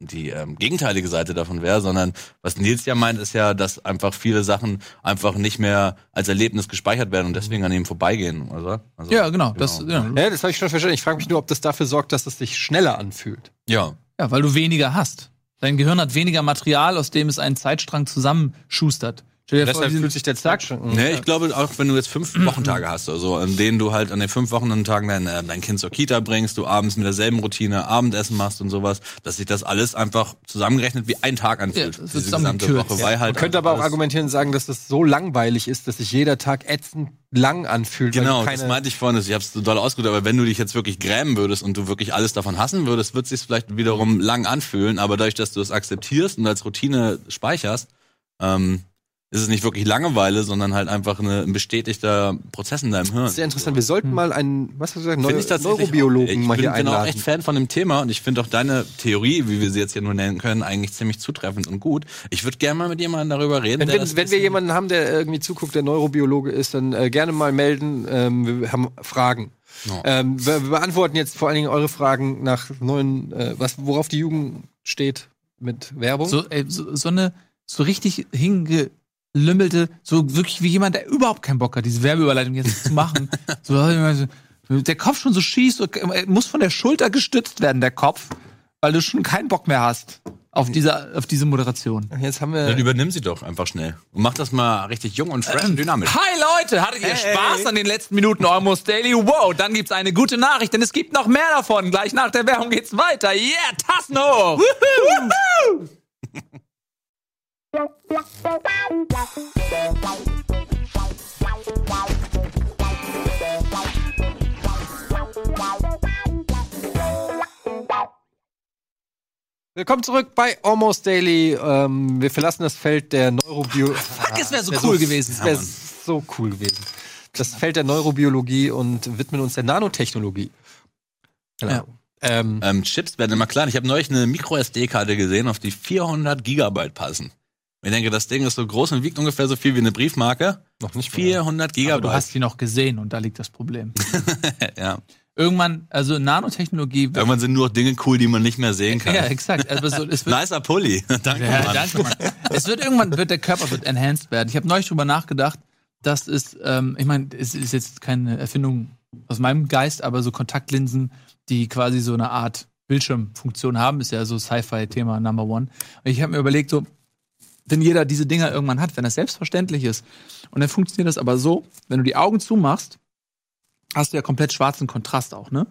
die ähm, gegenteilige Seite davon wäre, sondern was Nils ja meint, ist ja, dass einfach viele Sachen einfach nicht mehr als Erlebnis gespeichert werden und deswegen an ihm vorbeigehen, oder? Also, ja, genau. Das, ja. Ja, das habe ich schon verstanden. Ich frage mich nur, ob das dafür sorgt, dass es sich schneller anfühlt. ja. ja, weil du weniger hast. Dein Gehirn hat weniger Material, aus dem es einen Zeitstrang zusammenschustert. Deshalb fühlt sich der Zack. Zeitstrang. Nee, ich glaube, auch wenn du jetzt fünf Wochentage hast, also an denen du halt an den fünf Wochenendtagen dein, äh, dein Kind zur Kita bringst, du abends mit derselben Routine Abendessen machst und sowas, dass sich das alles einfach zusammengerechnet wie ein Tag anfühlt. Ja, das diese gesamte. Woche, weil halt Man könnte aber auch argumentieren und sagen, dass es so langweilig ist, dass sich jeder Tag ätzend lang anfühlt. Genau, das meinte ich vorhin, ich habe es so doll ausgedrückt, aber wenn du dich jetzt wirklich grämen würdest und du wirklich alles davon hassen würdest, wird es sich vielleicht wiederum lang anfühlen, aber dadurch, dass du es akzeptierst und als Routine speicherst, ähm, ist es nicht wirklich Langeweile, sondern halt einfach eine, ein bestätigter Prozess in deinem Hirn. Sehr interessant. Wir sollten mal einen, was hast du gesagt, Neu ich Neurobiologen auch, ich mal bin, hier bin auch einladen. echt Fan von dem Thema und ich finde auch deine Theorie, wie wir sie jetzt hier nur nennen können, eigentlich ziemlich zutreffend und gut. Ich würde gerne mal mit jemandem darüber reden. Wenn, das wenn wir jemanden haben, der irgendwie zuguckt, der Neurobiologe ist, dann äh, gerne mal melden. Ähm, wir haben Fragen. Ja. Ähm, wir, wir beantworten jetzt vor allen Dingen eure Fragen nach neuen, äh, was, worauf die Jugend steht mit Werbung. So, ey, so, so eine so richtig hingelümmelte, so wirklich wie jemand, der überhaupt keinen Bock hat, diese Werbeüberleitung jetzt zu machen. so, der Kopf schon so schießt, er muss von der Schulter gestützt werden, der Kopf, weil du schon keinen Bock mehr hast auf diese, auf diese Moderation. Jetzt haben Dann wir. übernimm sie doch einfach schnell und mach das mal richtig jung und fresh und dynamisch. Hi Leute, hattet ihr Hey. Spaß an den letzten Minuten Almost Daily? Wow, dann gibt's eine gute Nachricht, denn es gibt noch mehr davon. Gleich nach der Werbung geht's weiter. Yeah, Tassen hoch! Woohoo! Willkommen zurück bei Almost Daily. Ähm, wir verlassen das Feld der Neurobiologie. Fuck, es wäre so cool gewesen. Das wäre so cool gewesen. Das Feld der Neurobiologie und widmen uns der Nanotechnologie. Genau. Ja. Ähm, Ähm, Chips werden immer kleiner. Ich habe neulich eine Micro-SD-Karte gesehen, auf die 400 Gigabyte passen. Ich denke, das Ding ist so groß und wiegt ungefähr so viel wie eine Briefmarke. noch nicht 400 Aber Gigabyte. du hast die noch gesehen und da liegt das Problem. ja. Irgendwann, also Nanotechnologie. Irgendwann sind nur noch Dinge cool, die man nicht mehr sehen kann. Ja, exakt. Also so, es wird, Nicer Pulli. Danke, ja, Mann. danke, Mann. Es wird irgendwann, wird der Körper wird enhanced werden. Ich habe neulich drüber nachgedacht, dass es, ähm, ich meine, es ist jetzt keine Erfindung aus meinem Geist aber so Kontaktlinsen, die quasi so eine Art Bildschirmfunktion haben, ist ja so Sci-Fi-Thema Number One. Und ich habe mir überlegt, so, wenn jeder diese Dinger irgendwann hat, wenn das selbstverständlich ist, und dann funktioniert das aber so, wenn du die Augen zumachst, hast du ja komplett schwarzen Kontrast auch, ne?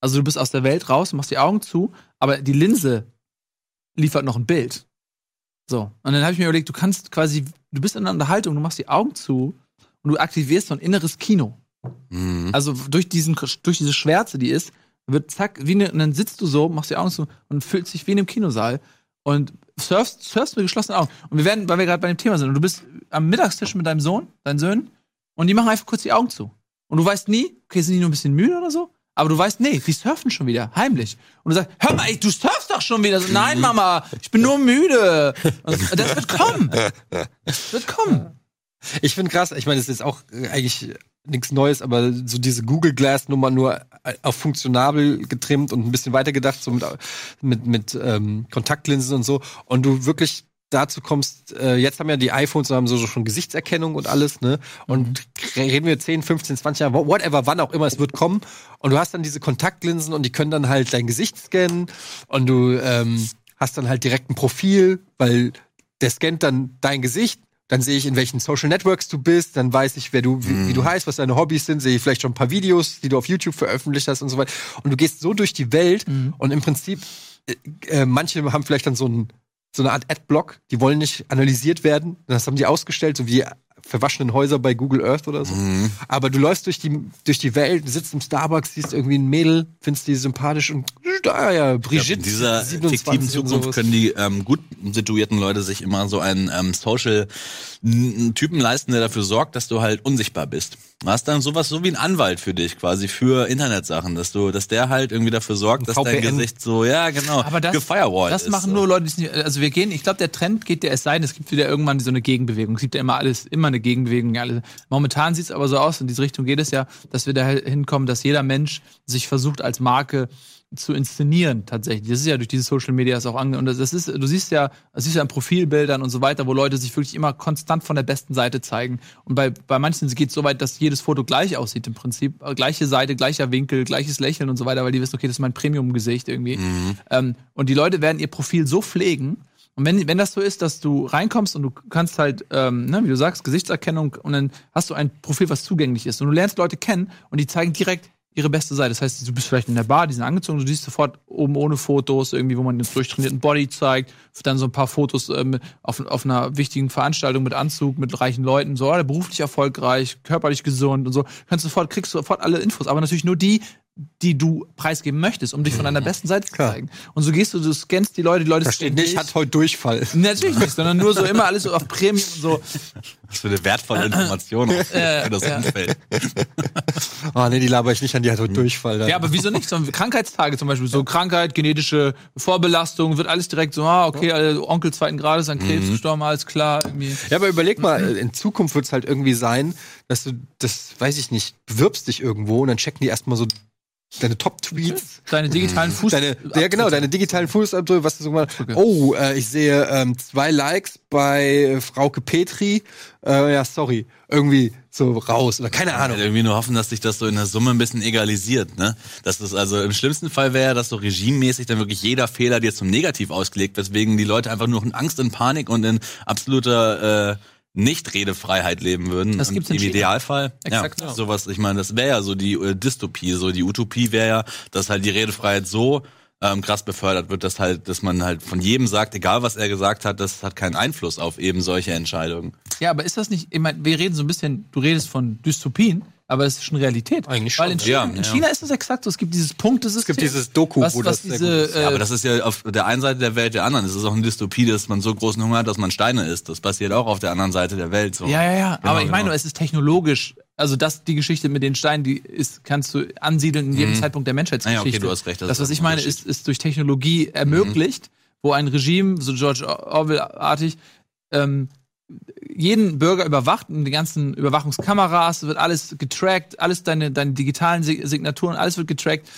Also du bist aus der Welt raus, machst die Augen zu, aber die Linse liefert noch ein Bild. So. Und dann habe ich mir überlegt, du kannst quasi, du bist in einer Unterhaltung, du machst die Augen zu und du aktivierst so ein inneres Kino. Mhm. Also durch diesen, durch diese Schwärze, die ist, wird zack, wie ne, und dann sitzt du so, machst die Augen zu und fühlst dich wie in einem Kinosaal und surfst, surfst mit geschlossenen Augen. Und wir werden, weil wir gerade bei dem Thema sind, und du bist am Mittagstisch mit deinem Sohn, deinen Söhnen, und die machen einfach kurz die Augen zu. Und du weißt nie, okay, sind die nur ein bisschen müde oder so? Aber du weißt, nee, die surfen schon wieder, heimlich. Und du sagst, hör mal, ey, du surfst doch schon wieder. So, Nein, Mama, ich bin nur müde. Und das wird kommen. Das wird kommen. Ich finde krass, ich meine, es ist auch äh, eigentlich nichts Neues, aber so diese Google Glass Nummer nur äh, auf funktionabel getrimmt und ein bisschen weitergedacht, so mit, mit, mit ähm, Kontaktlinsen und so. Und du wirklich dazu kommst, äh, jetzt haben ja die iPhones haben so, so schon Gesichtserkennung und alles, ne? Und reden wir 10, 15, 20 Jahre, whatever, wann auch immer es wird kommen. Und du hast dann diese Kontaktlinsen und die können dann halt dein Gesicht scannen und du ähm, hast dann halt direkt ein Profil, weil der scannt dann dein Gesicht. Dann sehe ich, in welchen Social Networks du bist, dann weiß ich, wer du, wie, wie du heißt, was deine Hobbys sind, sehe ich vielleicht schon ein paar Videos, die du auf YouTube veröffentlicht hast und so weiter. Und du gehst so durch die Welt und im Prinzip, äh, äh, manche haben vielleicht dann so ein so eine Art Adblock, die wollen nicht analysiert werden. Das haben die ausgestellt, so wie verwaschenen Häuser bei Google Earth oder so. Aber du läufst durch die, durch die Welt, sitzt im Starbucks, siehst irgendwie ein Mädel, findest die sympathisch und da ja, Brigitte. in dieser 27 fiktiven Zukunft können die ähm, gut situierten Leute sich immer so einen ähm, Social einen Typen leisten, der dafür sorgt, dass du halt unsichtbar bist. Du hast dann sowas so wie ein Anwalt für dich quasi für Internetsachen, dass du, dass der halt irgendwie dafür sorgt, dass dein. Gesicht so, ja genau, Aber das, gefirewallt das ist. machen so. nur Leute, die es nicht, also wir gehen, ich glaube, der Trend geht ja erst sein, es gibt wieder irgendwann so eine Gegenbewegung. Es gibt ja immer alles, immer eine Gegenbewegung. Ja, alle. Momentan sieht es aber so aus, in diese Richtung geht es ja, dass wir da hinkommen, dass jeder Mensch sich versucht als Marke zu inszenieren tatsächlich. Das ist ja durch diese Social Media auch ange und das ist du siehst ja, das siehst ja an Profilbildern und so weiter, wo Leute sich wirklich immer konstant von der besten Seite zeigen. Und bei bei manchen geht es so weit, dass jedes Foto gleich aussieht im Prinzip, Äh, gleiche Seite, gleicher Winkel, gleiches Lächeln und so weiter, weil die wissen, okay, das ist mein Premium Gesicht irgendwie. Ähm, und die Leute werden ihr Profil so pflegen. Und wenn, wenn das so ist, dass du reinkommst und du kannst halt, ähm, ne, wie du sagst, Gesichtserkennung und dann hast du ein Profil, was zugänglich ist. Und du lernst Leute kennen und die zeigen direkt ihre beste Seite. Das heißt, du bist vielleicht in der Bar, die sind angezogen, du siehst sofort oben ohne Fotos, irgendwie, wo man den durchtrainierten Body zeigt, dann so ein paar Fotos ähm, auf, auf einer wichtigen Veranstaltung mit Anzug, mit reichen Leuten, so, beruflich erfolgreich, körperlich gesund und so. Kannst sofort, kriegst sofort alle Infos, aber natürlich nur die, die du preisgeben möchtest, um dich von deiner besten Seite zu Klar. zeigen. Und so gehst du, du scannst die Leute, die Leute Da steht nicht, hat heute Durchfall. Natürlich nicht, sondern nur so immer alles so auf Premium und so. Das für eine wertvolle Information auch für das ja. Umfeld. Ah, nee, die laber ich nicht an, die hat heute Durchfall. Ja, aber wieso nicht? So Krankheitstage zum Beispiel, so Krankheit, genetische Vorbelastung, wird alles direkt so, ah, okay, also Onkel zweiten Grades an Krebs gestorben, alles klar. Irgendwie. Ja, aber überleg mal, in Zukunft wird es halt irgendwie sein, dass du, das weiß ich nicht, bewirbst dich irgendwo und dann checken die erstmal so deine Top-Tweets. Deine digitalen Fuß. Deine, ja, genau, deine digitalen Fußabdrücke, was du so mal, oh, äh, ich sehe ähm, zwei Likes bei äh, Frauke Petri, äh, ja, sorry, irgendwie so raus oder keine Ahnung. Halt irgendwie nur hoffen, dass sich das so in der Summe ein bisschen egalisiert, ne? Dass das also im schlimmsten Fall wäre, dass so regimemäßig dann wirklich jeder Fehler dir zum Negativ ausgelegt, weswegen die Leute einfach nur in Angst und Panik und in absoluter äh, Nicht-Redefreiheit leben würden. Das gibt's Im. Idealfall. Exakt ja, so. sowas, ich meine, das wäre ja so die äh, Dystopie, so die Utopie wäre ja, dass halt die Redefreiheit so ähm, krass befördert wird, dass halt, dass man halt von jedem sagt, egal was er gesagt hat, das hat keinen Einfluss auf eben solche Entscheidungen. Ja, aber ist das nicht, ich meine, wir reden so ein bisschen, du redest von Dystopien, aber es ist schon Realität. Eigentlich Weil schon, in China, ja, in ja. China ist es exakt so, es gibt dieses Punktesystem. Es gibt dieses Doku, was, wo was das sehr diese, gut ist. äh, Ja, aber das ist ja auf der einen Seite der Welt der anderen. Es ist auch eine Dystopie, dass man so großen Hunger hat, dass man Steine isst. Das passiert auch auf der anderen Seite der Welt. So. Ja, ja, ja. Genau, aber ich meine, genau. es ist technologisch. Also das, die Geschichte mit den Steinen, die ist, kannst du ansiedeln in jedem Zeitpunkt der Menschheitsgeschichte. Ja, okay, du hast recht, das Das, was ich eine meine, ist, ist durch Technologie ermöglicht, wo ein Regime, so George Orwell-artig, ähm, jeden Bürger überwacht, und die ganzen Überwachungskameras, wird alles getrackt, alles deine, deine digitalen Si- Signaturen, alles wird getrackt.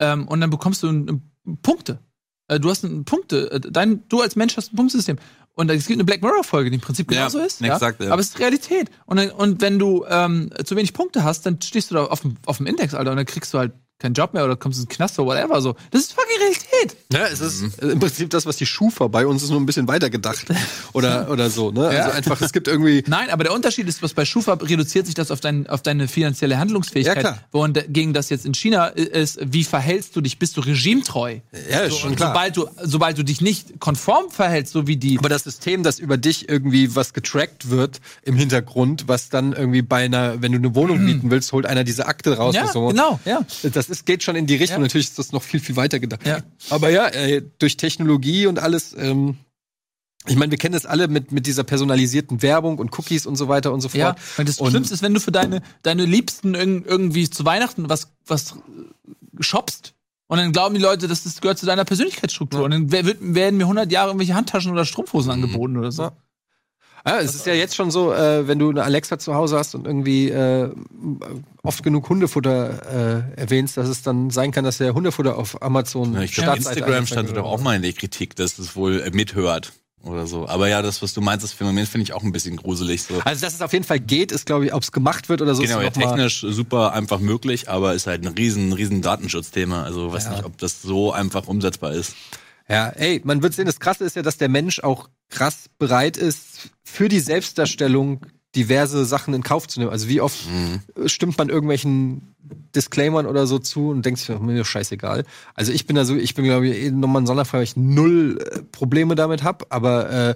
Ähm, und dann bekommst du n- n- Punkte. Äh, du hast ein Punkte, äh, dein, du als Mensch hast ein Punktesystem. Und es gibt eine Black Mirror-Folge, die im Prinzip Ja, genauso ist. exakt, ja? ja. Aber es ist Realität. Und, dann, und wenn du ähm, zu wenig Punkte hast, dann stehst du da auf dem, auf dem Index, Alter, und dann kriegst du halt keinen Job mehr oder kommst in den Knast oder whatever. So. Das ist fucking Realität. Ja, es ist äh, im Prinzip das, was die Schufa bei uns ist, nur ein bisschen weiter gedacht. Oder, oder so, ne? Ja. Also einfach, es gibt irgendwie. Nein, aber der Unterschied ist, was bei Schufa reduziert sich das auf, dein, auf deine finanzielle Handlungsfähigkeit. Ja, klar. Wohingegen gegen das jetzt in China ist, wie verhältst du dich? Bist du regimetreu? Ja, ist schon Und klar. Sobald du, sobald du dich nicht konform verhältst, so wie die. Aber das System, dass über dich irgendwie was getrackt wird im Hintergrund, was dann irgendwie bei einer, wenn du eine Wohnung mieten willst, holt einer diese Akte raus ja, so. genau, ja. Das ist, geht schon in die Richtung. Ja. Natürlich ist das noch viel, viel weiter gedacht. Ja. Aber ja, äh, durch Technologie und alles, ähm, ich meine, wir kennen das alle mit, mit dieser personalisierten Werbung und Cookies und so weiter und so fort. Ja, und das Und- Schlimmste ist, wenn du für deine, deine Liebsten irg irgendwie zu Weihnachten was, was shoppst. Und dann glauben die Leute, dass das gehört zu deiner Persönlichkeitsstruktur. Und dann werden mir 100 Jahre irgendwelche Handtaschen oder Strumpfhosen angeboten oder so. Ja. Es ist ja jetzt schon so, äh, wenn du eine Alexa zu Hause hast und irgendwie äh, oft genug Hundefutter äh, erwähnst, dass es dann sein kann, dass der Hundefutter auf Amazon Ja, ich Startseite Instagram stand doch auch mal in der Kritik, dass es wohl äh, mithört oder so. Aber ja, das, was du meinst, das Phänomen finde ich auch ein bisschen gruselig. So. Also, dass es auf jeden Fall geht, ist, glaube ich, ob es gemacht wird oder so. Genau, ja, technisch super einfach möglich, aber ist halt ein riesen, riesen Datenschutzthema. Also weiß Ja. nicht, ob das so einfach umsetzbar ist. Ja, ey, man wird sehen, das Krasse ist ja, dass der Mensch auch krass bereit ist, für die Selbstdarstellung diverse Sachen in Kauf zu nehmen. Also wie oft äh, stimmt man irgendwelchen Disclaimern oder so zu und denkt sich, mir ist scheißegal. Also ich bin da so, ich bin glaube ich eh nochmal ein Sonderfall, weil ich null äh, Probleme damit habe, aber äh,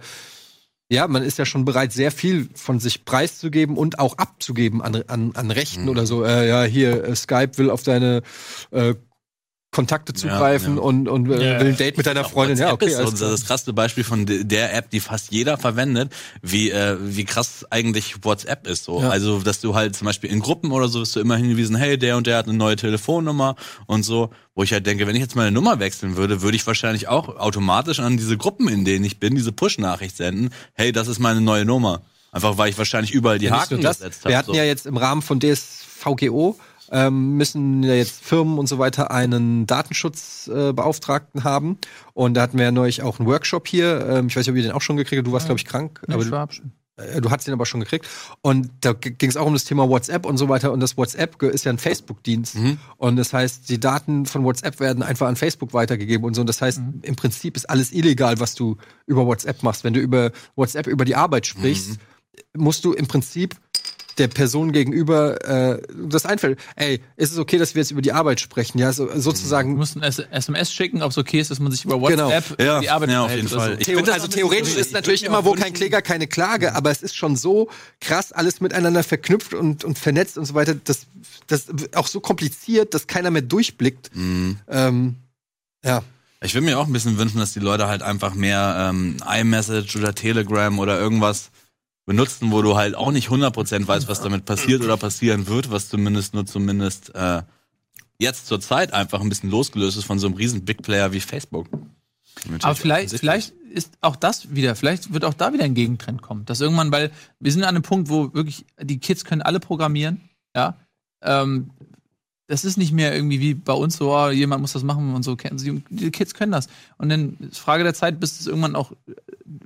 ja, man ist ja schon bereit, sehr viel von sich preiszugeben und auch abzugeben an, an, an Rechten oder so. Äh, ja, hier, äh, Skype will auf deine äh, Kontakte zugreifen ja. und, und äh, Ja. will ein Date mit deiner Freundin. Ja, okay. ist klar. das krasse Beispiel von de- der App, die fast jeder verwendet, wie, äh, wie krass eigentlich WhatsApp ist. So. Ja. Also, dass du halt zum Beispiel in Gruppen oder so wirst du immer hingewiesen, hey, der und der hat eine neue Telefonnummer und so. Wo ich halt denke, wenn ich jetzt meine Nummer wechseln würde, würde ich wahrscheinlich auch automatisch an diese Gruppen, in denen ich bin, diese Push-Nachricht senden, hey, das ist meine neue Nummer. Einfach weil ich wahrscheinlich überall die Ja, Haken das. gesetzt Wir habe. hatten So. ja jetzt im Rahmen von DSVGO ähm, müssen ja jetzt Firmen und so weiter einen Datenschutzbeauftragten äh, haben. Und da hatten wir ja neulich auch einen Workshop hier. Ähm, ich weiß nicht, ob ihr den auch schon gekriegt habt. Du warst, glaube ich, krank. Nee, aber ich du, war abschön. äh, du hattest den aber schon gekriegt. Und da ging es auch um das Thema WhatsApp und so weiter. Und das WhatsApp ist ja ein Facebook-Dienst. Und das heißt, die Daten von WhatsApp werden einfach an Facebook weitergegeben und so. Und das heißt, im Prinzip ist alles illegal, was du über WhatsApp machst. Wenn du über WhatsApp über die Arbeit sprichst, musst du im Prinzip der Person gegenüber äh, das einfällt. Ey, ist es okay, dass wir jetzt über die Arbeit sprechen? Ja, so, sozusagen. ein S- SMS schicken, ob es okay ist, dass man sich über Genau. WhatsApp Ja, die Arbeit ja, auf jeden Fall. So. Ich Theo also theoretisch ist natürlich immer, wo kein Kläger, keine Klage, aber es ist schon so krass alles miteinander verknüpft und, und vernetzt und so weiter, das, das auch so kompliziert, dass keiner mehr durchblickt. Ähm, ja. Ich würde mir auch ein bisschen wünschen, dass die Leute halt einfach mehr ähm, iMessage oder Telegram oder irgendwas benutzen, wo du halt auch nicht 100% weißt, was damit passiert oder passieren wird, was zumindest nur zumindest äh, jetzt zur Zeit einfach ein bisschen losgelöst ist von so einem riesen Big Player wie Facebook. Aber vielleicht, vielleicht ist auch das wieder, vielleicht wird auch da wieder ein Gegentrend kommen. Dass irgendwann, weil wir sind an einem Punkt, wo wirklich die Kids können alle programmieren, ja. Ähm, das ist nicht mehr irgendwie wie bei uns so, oh, jemand muss das machen und so. Die die Kids können das. Und dann ist Frage der Zeit, bis es irgendwann auch,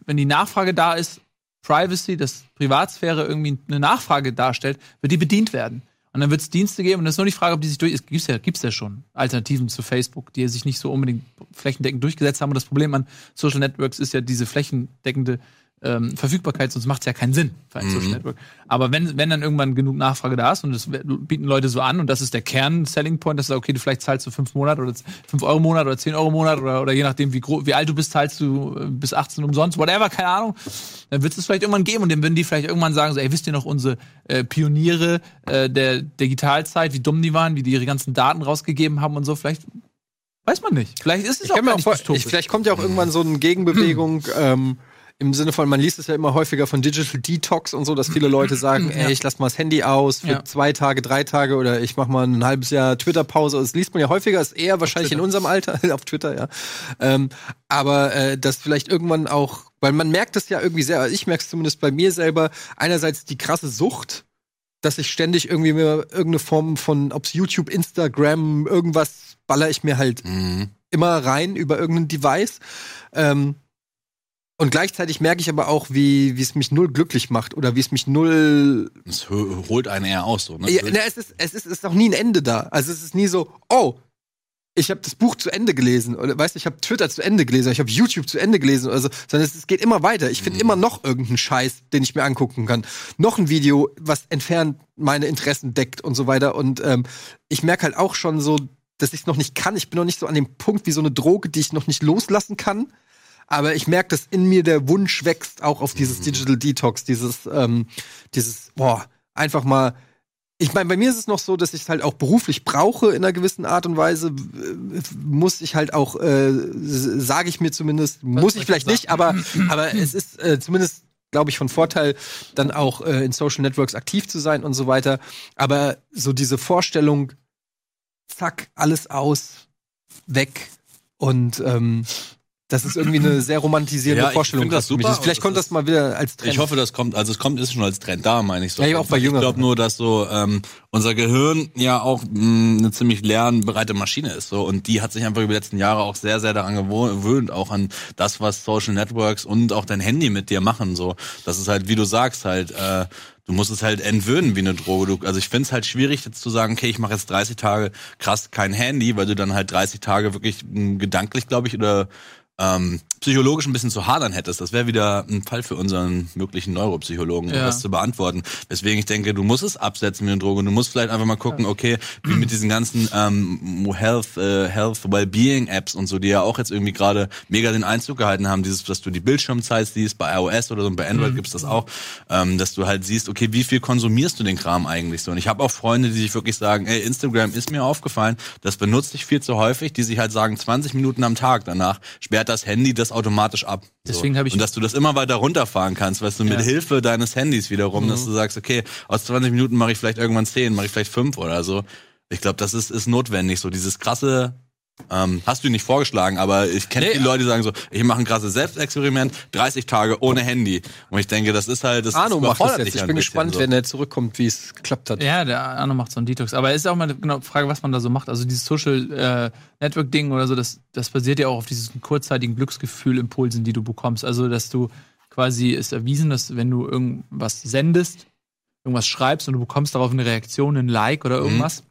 wenn die Nachfrage da ist, Privacy, dass Privatsphäre irgendwie eine Nachfrage darstellt, wird die bedient werden. Und dann wird es Dienste geben und das ist nur die Frage, ob die sich durch. Es gibt's ja, gibt's ja schon Alternativen zu Facebook, die sich nicht so unbedingt flächendeckend durchgesetzt haben. Und das Problem an Social Networks ist ja diese flächendeckende ähm, Verfügbarkeit, sonst macht es ja keinen Sinn für ein Social Network. Aber wenn, wenn dann irgendwann genug Nachfrage da ist und das bieten Leute so an und das ist der Kern-Selling Point, dass du okay, du vielleicht zahlst du fünf Monate oder fünf Euro im Monat oder zehn Euro im Monat oder, oder je nachdem, wie, wie alt du bist, zahlst du äh, bis 18 umsonst, whatever, keine Ahnung. Dann wird es vielleicht irgendwann geben und dann würden die vielleicht irgendwann sagen, so, ey, wisst ihr noch unsere äh, Pioniere äh, der Digitalzeit, wie dumm die waren, wie die ihre ganzen Daten rausgegeben haben und so, vielleicht weiß man nicht. Vielleicht ist es Ich auch gar nicht vor, ich, vielleicht kommt ja auch irgendwann so eine Gegenbewegung ähm, im Sinne von, man liest es ja immer häufiger von Digital Detox und so, dass viele Leute sagen, ey, ich lass mal das Handy aus für Ja. zwei Tage, drei Tage oder ich mach mal ein halbes Jahr Twitter-Pause. Das liest man ja häufiger, ist eher wahrscheinlich in unserem Alter, auf Twitter, ja. Ähm, aber äh, dass vielleicht irgendwann auch, weil man merkt es ja irgendwie sehr, also ich merke es zumindest bei mir selber, einerseits die krasse Sucht, dass ich ständig irgendwie mir irgendeine Form von, ob's YouTube, Instagram, irgendwas baller ich mir halt immer rein über irgendein Device. Ähm, und gleichzeitig merke ich aber auch, wie, wie es mich null glücklich macht oder wie es mich null. Hö- holt einen eher aus, so, ne? Ja, na, es, ist, es, ist, es ist auch nie ein Ende da. Also es ist nie so, oh, ich habe das Buch zu Ende gelesen oder weißt du, ich habe Twitter zu Ende gelesen, ich habe YouTube zu Ende gelesen oder so, sondern es, es geht immer weiter. Ich finde immer noch irgendeinen Scheiß, den ich mir angucken kann. Noch ein Video, was entfernt meine Interessen deckt und so weiter. Und ähm, ich merke halt auch schon so, dass ich es noch nicht kann. Ich bin noch nicht so an dem Punkt wie so eine Droge, die ich noch nicht loslassen kann. Aber ich merke, dass in mir der Wunsch wächst, auch auf dieses Digital Detox, dieses, ähm, dieses, boah, einfach mal. Ich meine, bei mir ist es noch so, dass ich es halt auch beruflich brauche in einer gewissen Art und Weise. Äh, Muss ich halt auch, äh, sage ich mir zumindest, muss ich vielleicht nicht, aber, aber es ist äh, zumindest, glaube ich, von Vorteil, dann auch äh, in Social Networks aktiv zu sein und so weiter. Aber so diese Vorstellung, zack, alles aus, weg und ähm, das ist irgendwie eine sehr romantisierende Ja, ich Vorstellung. das super Vielleicht und kommt das das mal wieder als Trend. Ich hoffe, das kommt, also es kommt, ist schon als Trend da, meine ich so. Ja, ja, auch bei Ich Jüngeren. glaube nur, dass so ähm, unser Gehirn ja auch mh, eine ziemlich lernbereite Maschine ist so und die hat sich einfach über die letzten Jahre auch sehr, sehr daran gewöhnt, auch an das, was Social Networks und auch dein Handy mit dir machen. So, das ist halt, wie du sagst, halt. Äh, Du musst es halt entwöhnen wie eine Droge. Du, also ich finde es halt schwierig jetzt zu sagen, okay, ich mache jetzt 30 Tage krass kein Handy, weil du dann halt 30 Tage wirklich mh, gedanklich, glaube ich, oder ähm, psychologisch ein bisschen zu hadern hättest. Das wäre wieder ein Fall für unseren möglichen Neuropsychologen, Ja. das zu beantworten. Deswegen ich denke, du musst es absetzen wie eine Droge. Du musst vielleicht einfach mal gucken, okay, wie mit diesen ganzen ähm, Health, äh, Health, Wellbeing Apps und so, die ja auch jetzt irgendwie gerade mega den Einzug gehalten haben, dieses, dass du die Bildschirmzeit siehst, bei iOS oder so, und bei Android gibt's das auch, ähm, dass du halt siehst, okay, wie viel konsumierst du den Kram eigentlich so? Und ich habe auch Freunde, die sich wirklich sagen, ey, Instagram ist mir aufgefallen, das benutze ich viel zu häufig, die sich halt sagen, 20 Minuten am Tag danach sperrt das Handy das automatisch ab. So. Deswegen hab ich- und dass du das immer weiter runterfahren kannst, weißt du, mit Ja. Hilfe deines Handys wiederum, Mhm. dass du sagst, okay, aus 20 Minuten mache ich vielleicht irgendwann 10, mache ich vielleicht 5 oder so. Ich glaube, das ist, ist notwendig, so dieses krasse ähm, hast du nicht vorgeschlagen, aber ich kenne Nee, die Leute, die sagen so, ich mache ein krasses Selbstexperiment, 30 Tage ohne Handy. Und ich denke, das ist halt, das Arno macht das jetzt. Ich bin bisschen gespannt, so. wenn er zurückkommt, wie es geklappt hat. Ja, der Arno macht so einen Detox. Aber es ist auch mal eine genau, Frage, was man da so macht. Also dieses Social äh, Network Ding oder so, das, das basiert ja auch auf diesen kurzzeitigen Glücksgefühl-Impulsen, die du bekommst. Also, dass du quasi ist erwiesen, dass wenn du irgendwas sendest, irgendwas schreibst und du bekommst darauf eine Reaktion, ein Like oder irgendwas,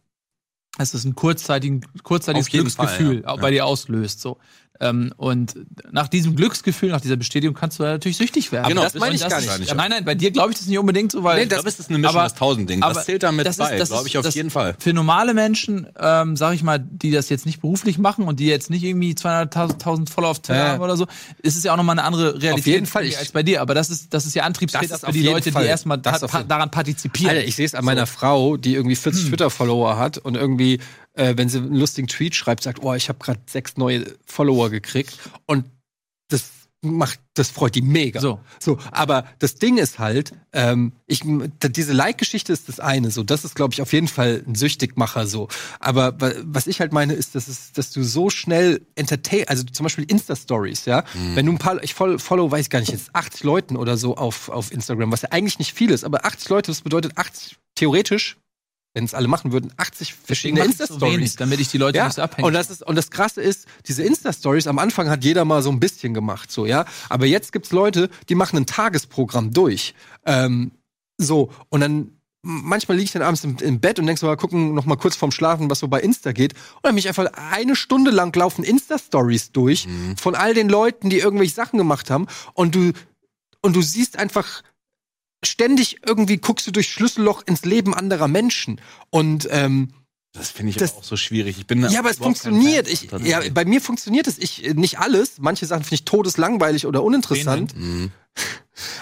dass das ein kurzzeitigen, kurzzeitiges Glücksgefühl Fall, ja. bei dir auslöst. So. Ähm, und nach diesem Glücksgefühl, nach dieser Bestätigung kannst du natürlich süchtig werden. Genau, das meine ich gar nicht. Nein, nein, bei dir glaube ich das nicht unbedingt so, weil Nee, glaube, es ist eine Mischung aber- aus tausend Dingen. Das zählt damit das ist- bei, das glaube ich, auf das- jeden Fall. für normale Menschen, ähm, sag ich mal, die das jetzt nicht beruflich machen und die jetzt nicht irgendwie 200.000 Follower auf Twitter Ja. haben oder so, ist es ja auch nochmal eine andere Realität Auf jeden Fall. als Ich- bei dir. Aber das ist, das ist ja Antriebsfeder Das ist für die Leute, Fall. die erstmal Das jeden- daran partizipieren. Alter, ich sehe es an meiner Frau, die irgendwie 40 Twitter-Follower hat und irgendwie, äh, wenn sie einen lustigen Tweet schreibt, sagt, oh, ich habe gerade sechs neue Follower gekriegt und das macht, das freut die mega. So. so aber das Ding ist halt, ähm, ich, diese Like-Geschichte ist das eine, so, das ist, glaube ich, auf jeden Fall ein Süchtigmacher, so. Aber wa- was ich halt meine, ist, dass, es, dass du so schnell entertain, also zum Beispiel Insta-Stories, ja. Wenn du ein paar, ich follow, follow, weiß ich gar nicht, jetzt 80 Leuten oder so auf, auf Instagram, was ja eigentlich nicht viel ist, aber 80 Leute, das bedeutet 80, theoretisch, wenn es alle machen würden, 80 Deswegen verschiedene so Insta-Stories. wenig, damit ich die Leute Ja, nicht so abhängen. und das ist und das krasse ist, diese Insta Stories am Anfang hat jeder mal so ein bisschen gemacht, so, ja, aber jetzt gibt's Leute, die machen ein Tagesprogramm durch. Ähm, so und dann manchmal liege ich dann abends im, im Bett und denk so, mal gucken noch mal kurz vorm Schlafen, was so bei Insta geht und dann mich einfach eine Stunde lang laufen Insta Stories durch von all den Leuten, die irgendwelche Sachen gemacht haben und du und du siehst einfach ständig irgendwie guckst du durch Schlüsselloch ins Leben anderer Menschen und ähm, Das finde ich Das- auch so schwierig. Ich bin ja, aber es funktioniert. Ich, ja, bei mir funktioniert es. Ich, nicht alles. Manche Sachen finde ich todeslangweilig oder uninteressant. Mhm.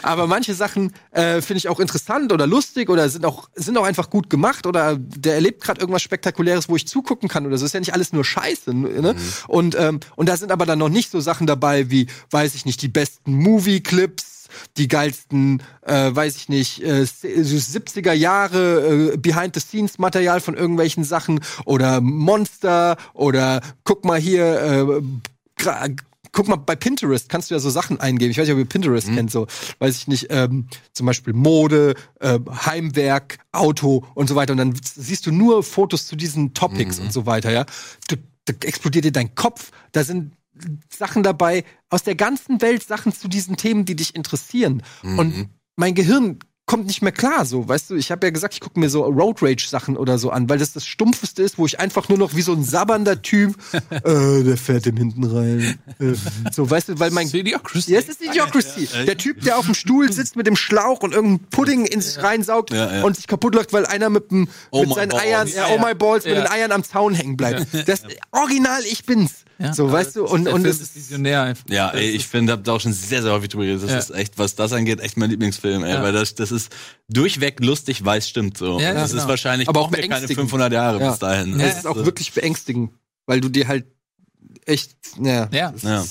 Aber manche Sachen äh, finde ich auch interessant oder lustig oder sind auch, sind auch einfach gut gemacht oder der erlebt gerade irgendwas Spektakuläres, wo ich zugucken kann oder so. Ist ja nicht alles nur Scheiße. Ne? Und, ähm, und da sind aber dann noch nicht so Sachen dabei wie, weiß ich nicht, die besten Movie-Clips, die geilsten, äh, weiß ich nicht, äh, se- so 70er Jahre äh, Behind-the-Scenes-Material von irgendwelchen Sachen oder Monster oder guck mal hier, äh, guck mal, bei Pinterest kannst du ja so Sachen eingeben. Ich weiß nicht, ob ihr Pinterest kennt, so, weiß ich nicht, ähm, zum Beispiel Mode, äh, Heimwerk, Auto und so weiter. Und dann siehst du nur Fotos zu diesen Topics und so weiter, ja. Du, da explodiert dir dein Kopf. Da sind Sachen dabei aus der ganzen Welt, Sachen zu diesen Themen, die dich interessieren. Mhm. Und mein Gehirn kommt nicht mehr klar, so, weißt du, ich habe ja gesagt, ich gucke mir so Road Rage Sachen oder so an, weil das das stumpfeste ist, wo ich einfach nur noch wie so ein sabbernder Typ, äh, der fährt dem hinten rein. Äh, so, weißt du, weil mein Idiocracy. ja, es ist Idiocracy. Der Typ, der auf dem Stuhl sitzt mit dem Schlauch und irgendeinen Pudding in sich reinsaugt Ja, ja. und sich kaputt lacht, weil einer mit, dem, Oh mit seinen balls. Eiern, ja, oh my balls, mit den Eiern am Zaun hängen bleibt. Das Original, ich bin's. Ja. so, weißt du, und, und Film es ist visionär einfach. Ja, ey, ich finde, hab da auch schon sehr, sehr häufig drüber geredet. Das Ja. ist echt, was das angeht, echt mein Lieblingsfilm, ey, Ja. weil das, das ist durchweg lustig, weil es stimmt so. Ja, das genau. ist wahrscheinlich, Aber auch wir keine beängstigend. 500 Jahre Ja. bis dahin. es Das ist auch äh, wirklich beängstigend, weil du dir halt echt, ja. Ja. es Ja.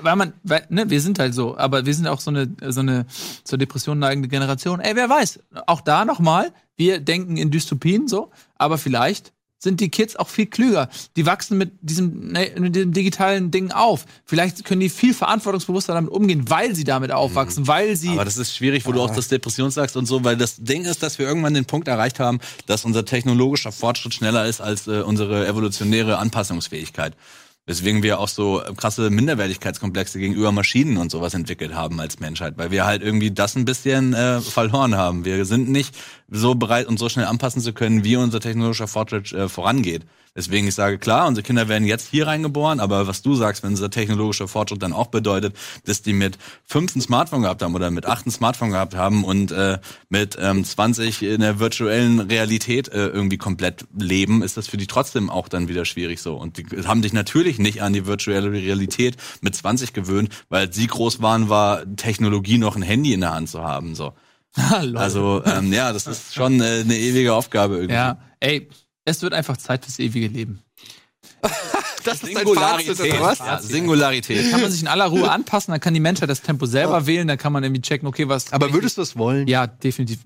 Weil man, weil, ne, wir sind halt so, aber wir sind auch so eine, so eine zur Depression neigende Generation. Ey, wer weiß, auch da nochmal, wir denken in Dystopien so, aber vielleicht sind die Kids auch viel klüger. Die wachsen mit diesem, ne, mit diesem digitalen Ding auf. Vielleicht können die viel verantwortungsbewusster damit umgehen, weil sie damit aufwachsen, weil sie. Aber das ist schwierig, wo du auch das Depression sagst und so, weil das Ding ist, dass wir irgendwann den Punkt erreicht haben, dass unser technologischer Fortschritt schneller ist als äh, unsere evolutionäre Anpassungsfähigkeit. Weswegen wir auch so krasse Minderwertigkeitskomplexe gegenüber Maschinen und sowas entwickelt haben als Menschheit, weil wir halt irgendwie das ein bisschen äh, verloren haben. Wir sind nicht so bereit, uns so schnell anpassen zu können, wie unser technologischer Fortschritt äh, vorangeht. Deswegen ich sage, klar, unsere Kinder werden jetzt hier reingeboren, aber was du sagst, wenn unser technologischer Fortschritt dann auch bedeutet, dass die mit fünf ein Smartphone gehabt haben oder mit acht ein Smartphone gehabt haben und äh, mit ähm, 20 in der virtuellen Realität äh, irgendwie komplett leben, ist das für die trotzdem auch dann wieder schwierig so. Und die haben dich natürlich nicht an die virtuelle Realität mit 20 gewöhnt, weil als sie groß waren, war Technologie noch ein Handy in der Hand zu haben. so. Lol. Also ähm, ja, das ist schon äh, eine ewige Aufgabe irgendwie. ja, ey, es wird einfach Zeit fürs ewige Leben. Das ist Singularität. Fazit, oder was? Ja, Singularität. Kann man sich in aller Ruhe anpassen, dann kann die Menschheit das Tempo selber wählen, dann kann man irgendwie checken, okay, was. Aber würdest du es wollen? Ja, definitiv.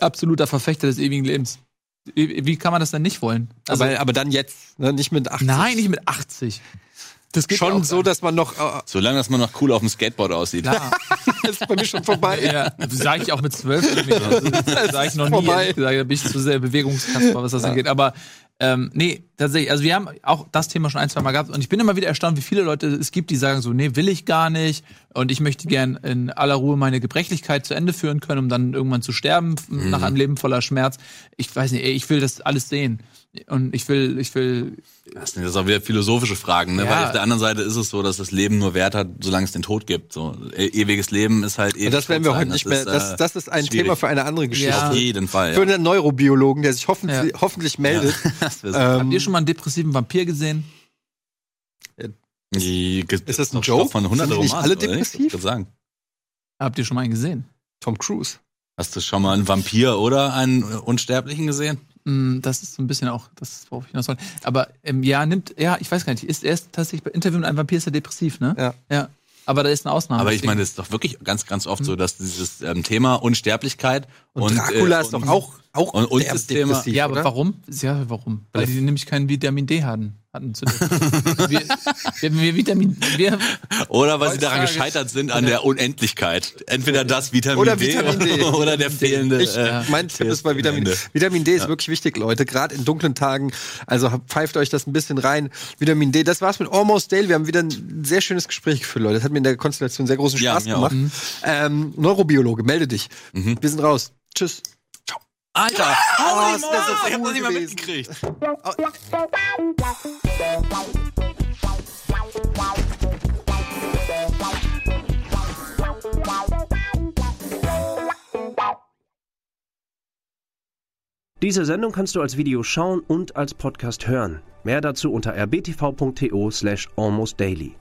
Absoluter Verfechter des ewigen Lebens. Wie wie kann man das denn nicht wollen? Also, aber, aber dann jetzt, ne? nicht mit 80. nein, nicht mit 80. Das geht Schon so, dass man noch. Äh, Solange das man noch cool auf dem Skateboard aussieht. Klar. das ist bei mir schon vorbei. Ja, sage ich auch mit zwölf. Sage ich noch nie. vorbei. ehrlich gesagt, Da bin ich zu sehr Bewegungskasper, was das angeht. Aber ähm, nee, tatsächlich, also wir haben auch das Thema schon ein, zwei Mal gehabt und ich bin immer wieder erstaunt, wie viele Leute es gibt, die sagen so, nee, will ich gar nicht und ich möchte gern in aller Ruhe meine Gebrechlichkeit zu Ende führen können, um dann irgendwann zu sterben Mhm. nach einem Leben voller Schmerz. Ich weiß nicht, ey, ich will das alles sehen und ich will, ich will, Das sind jetzt auch wieder philosophische Fragen, ne? Ja. Weil auf der anderen Seite ist es so, dass das Leben nur Wert hat, solange es den Tod gibt. So e ewiges Leben ist halt ewig. Das werden wir heute sein. nicht mehr. ist, Das, äh, das ist ein schwierig. Thema für eine andere Geschichte. Ja. Auf jeden Fall. Für Ja. einen Neurobiologen, der sich hoffentlich, Ja. hoffentlich meldet. Ähm, habt ihr schon mal einen depressiven Vampir gesehen? Die- Ist das ein Joke? Von 100 Sind nicht alle depressiv? Sagen. Habt ihr schon mal einen gesehen? Tom Cruise. Hast du schon mal einen Vampir oder einen äh, Unsterblichen gesehen? Mm, Das ist so ein bisschen auch, das ist, worauf ich hinaus wollte. Aber ähm, ja, nimmt, ja, ich weiß gar nicht, ist er ist tatsächlich bei Interview mit einem Vampir ist er depressiv, ne? Ja. Ja. Aber da ist eine Ausnahme. Aber ich meine, es ist doch wirklich ganz, ganz oft so, dass dieses ähm, Thema Unsterblichkeit Und, und, Dracula äh, ist doch auch, auch und- derb das Thema- depressiv, ja, aber oder? warum? Ja, warum? Weil die nämlich kein Vitamin D hatten. hatten zu wir, wir, wir Vitamin, wir, Oder weil sie daran gescheitert sind an der Unendlichkeit. Entweder das Vitamin Oder D Vitamin D. oder der fehlende. Ich, äh, mein Tipp ist bei Vitamin D. Vitamin D ist wirklich wichtig, Leute. Gerade in dunklen Tagen. Also pfeift euch das ein bisschen rein. Vitamin D. Das war's mit Almost Daily. Wir haben wieder ein sehr schönes Gespräch geführt, Leute. Das hat mir in der Konstellation sehr großen Ja, Spaß mir gemacht. Ähm, Neurobiologe, melde dich. Wir sind raus. Tschüss. Alter, Oh, holy ist das moly, ich hab das nicht mal mitgekriegt. Diese Sendung kannst du als Video schauen und als Podcast hören. Mehr dazu unter rbtv.to slash almostdaily.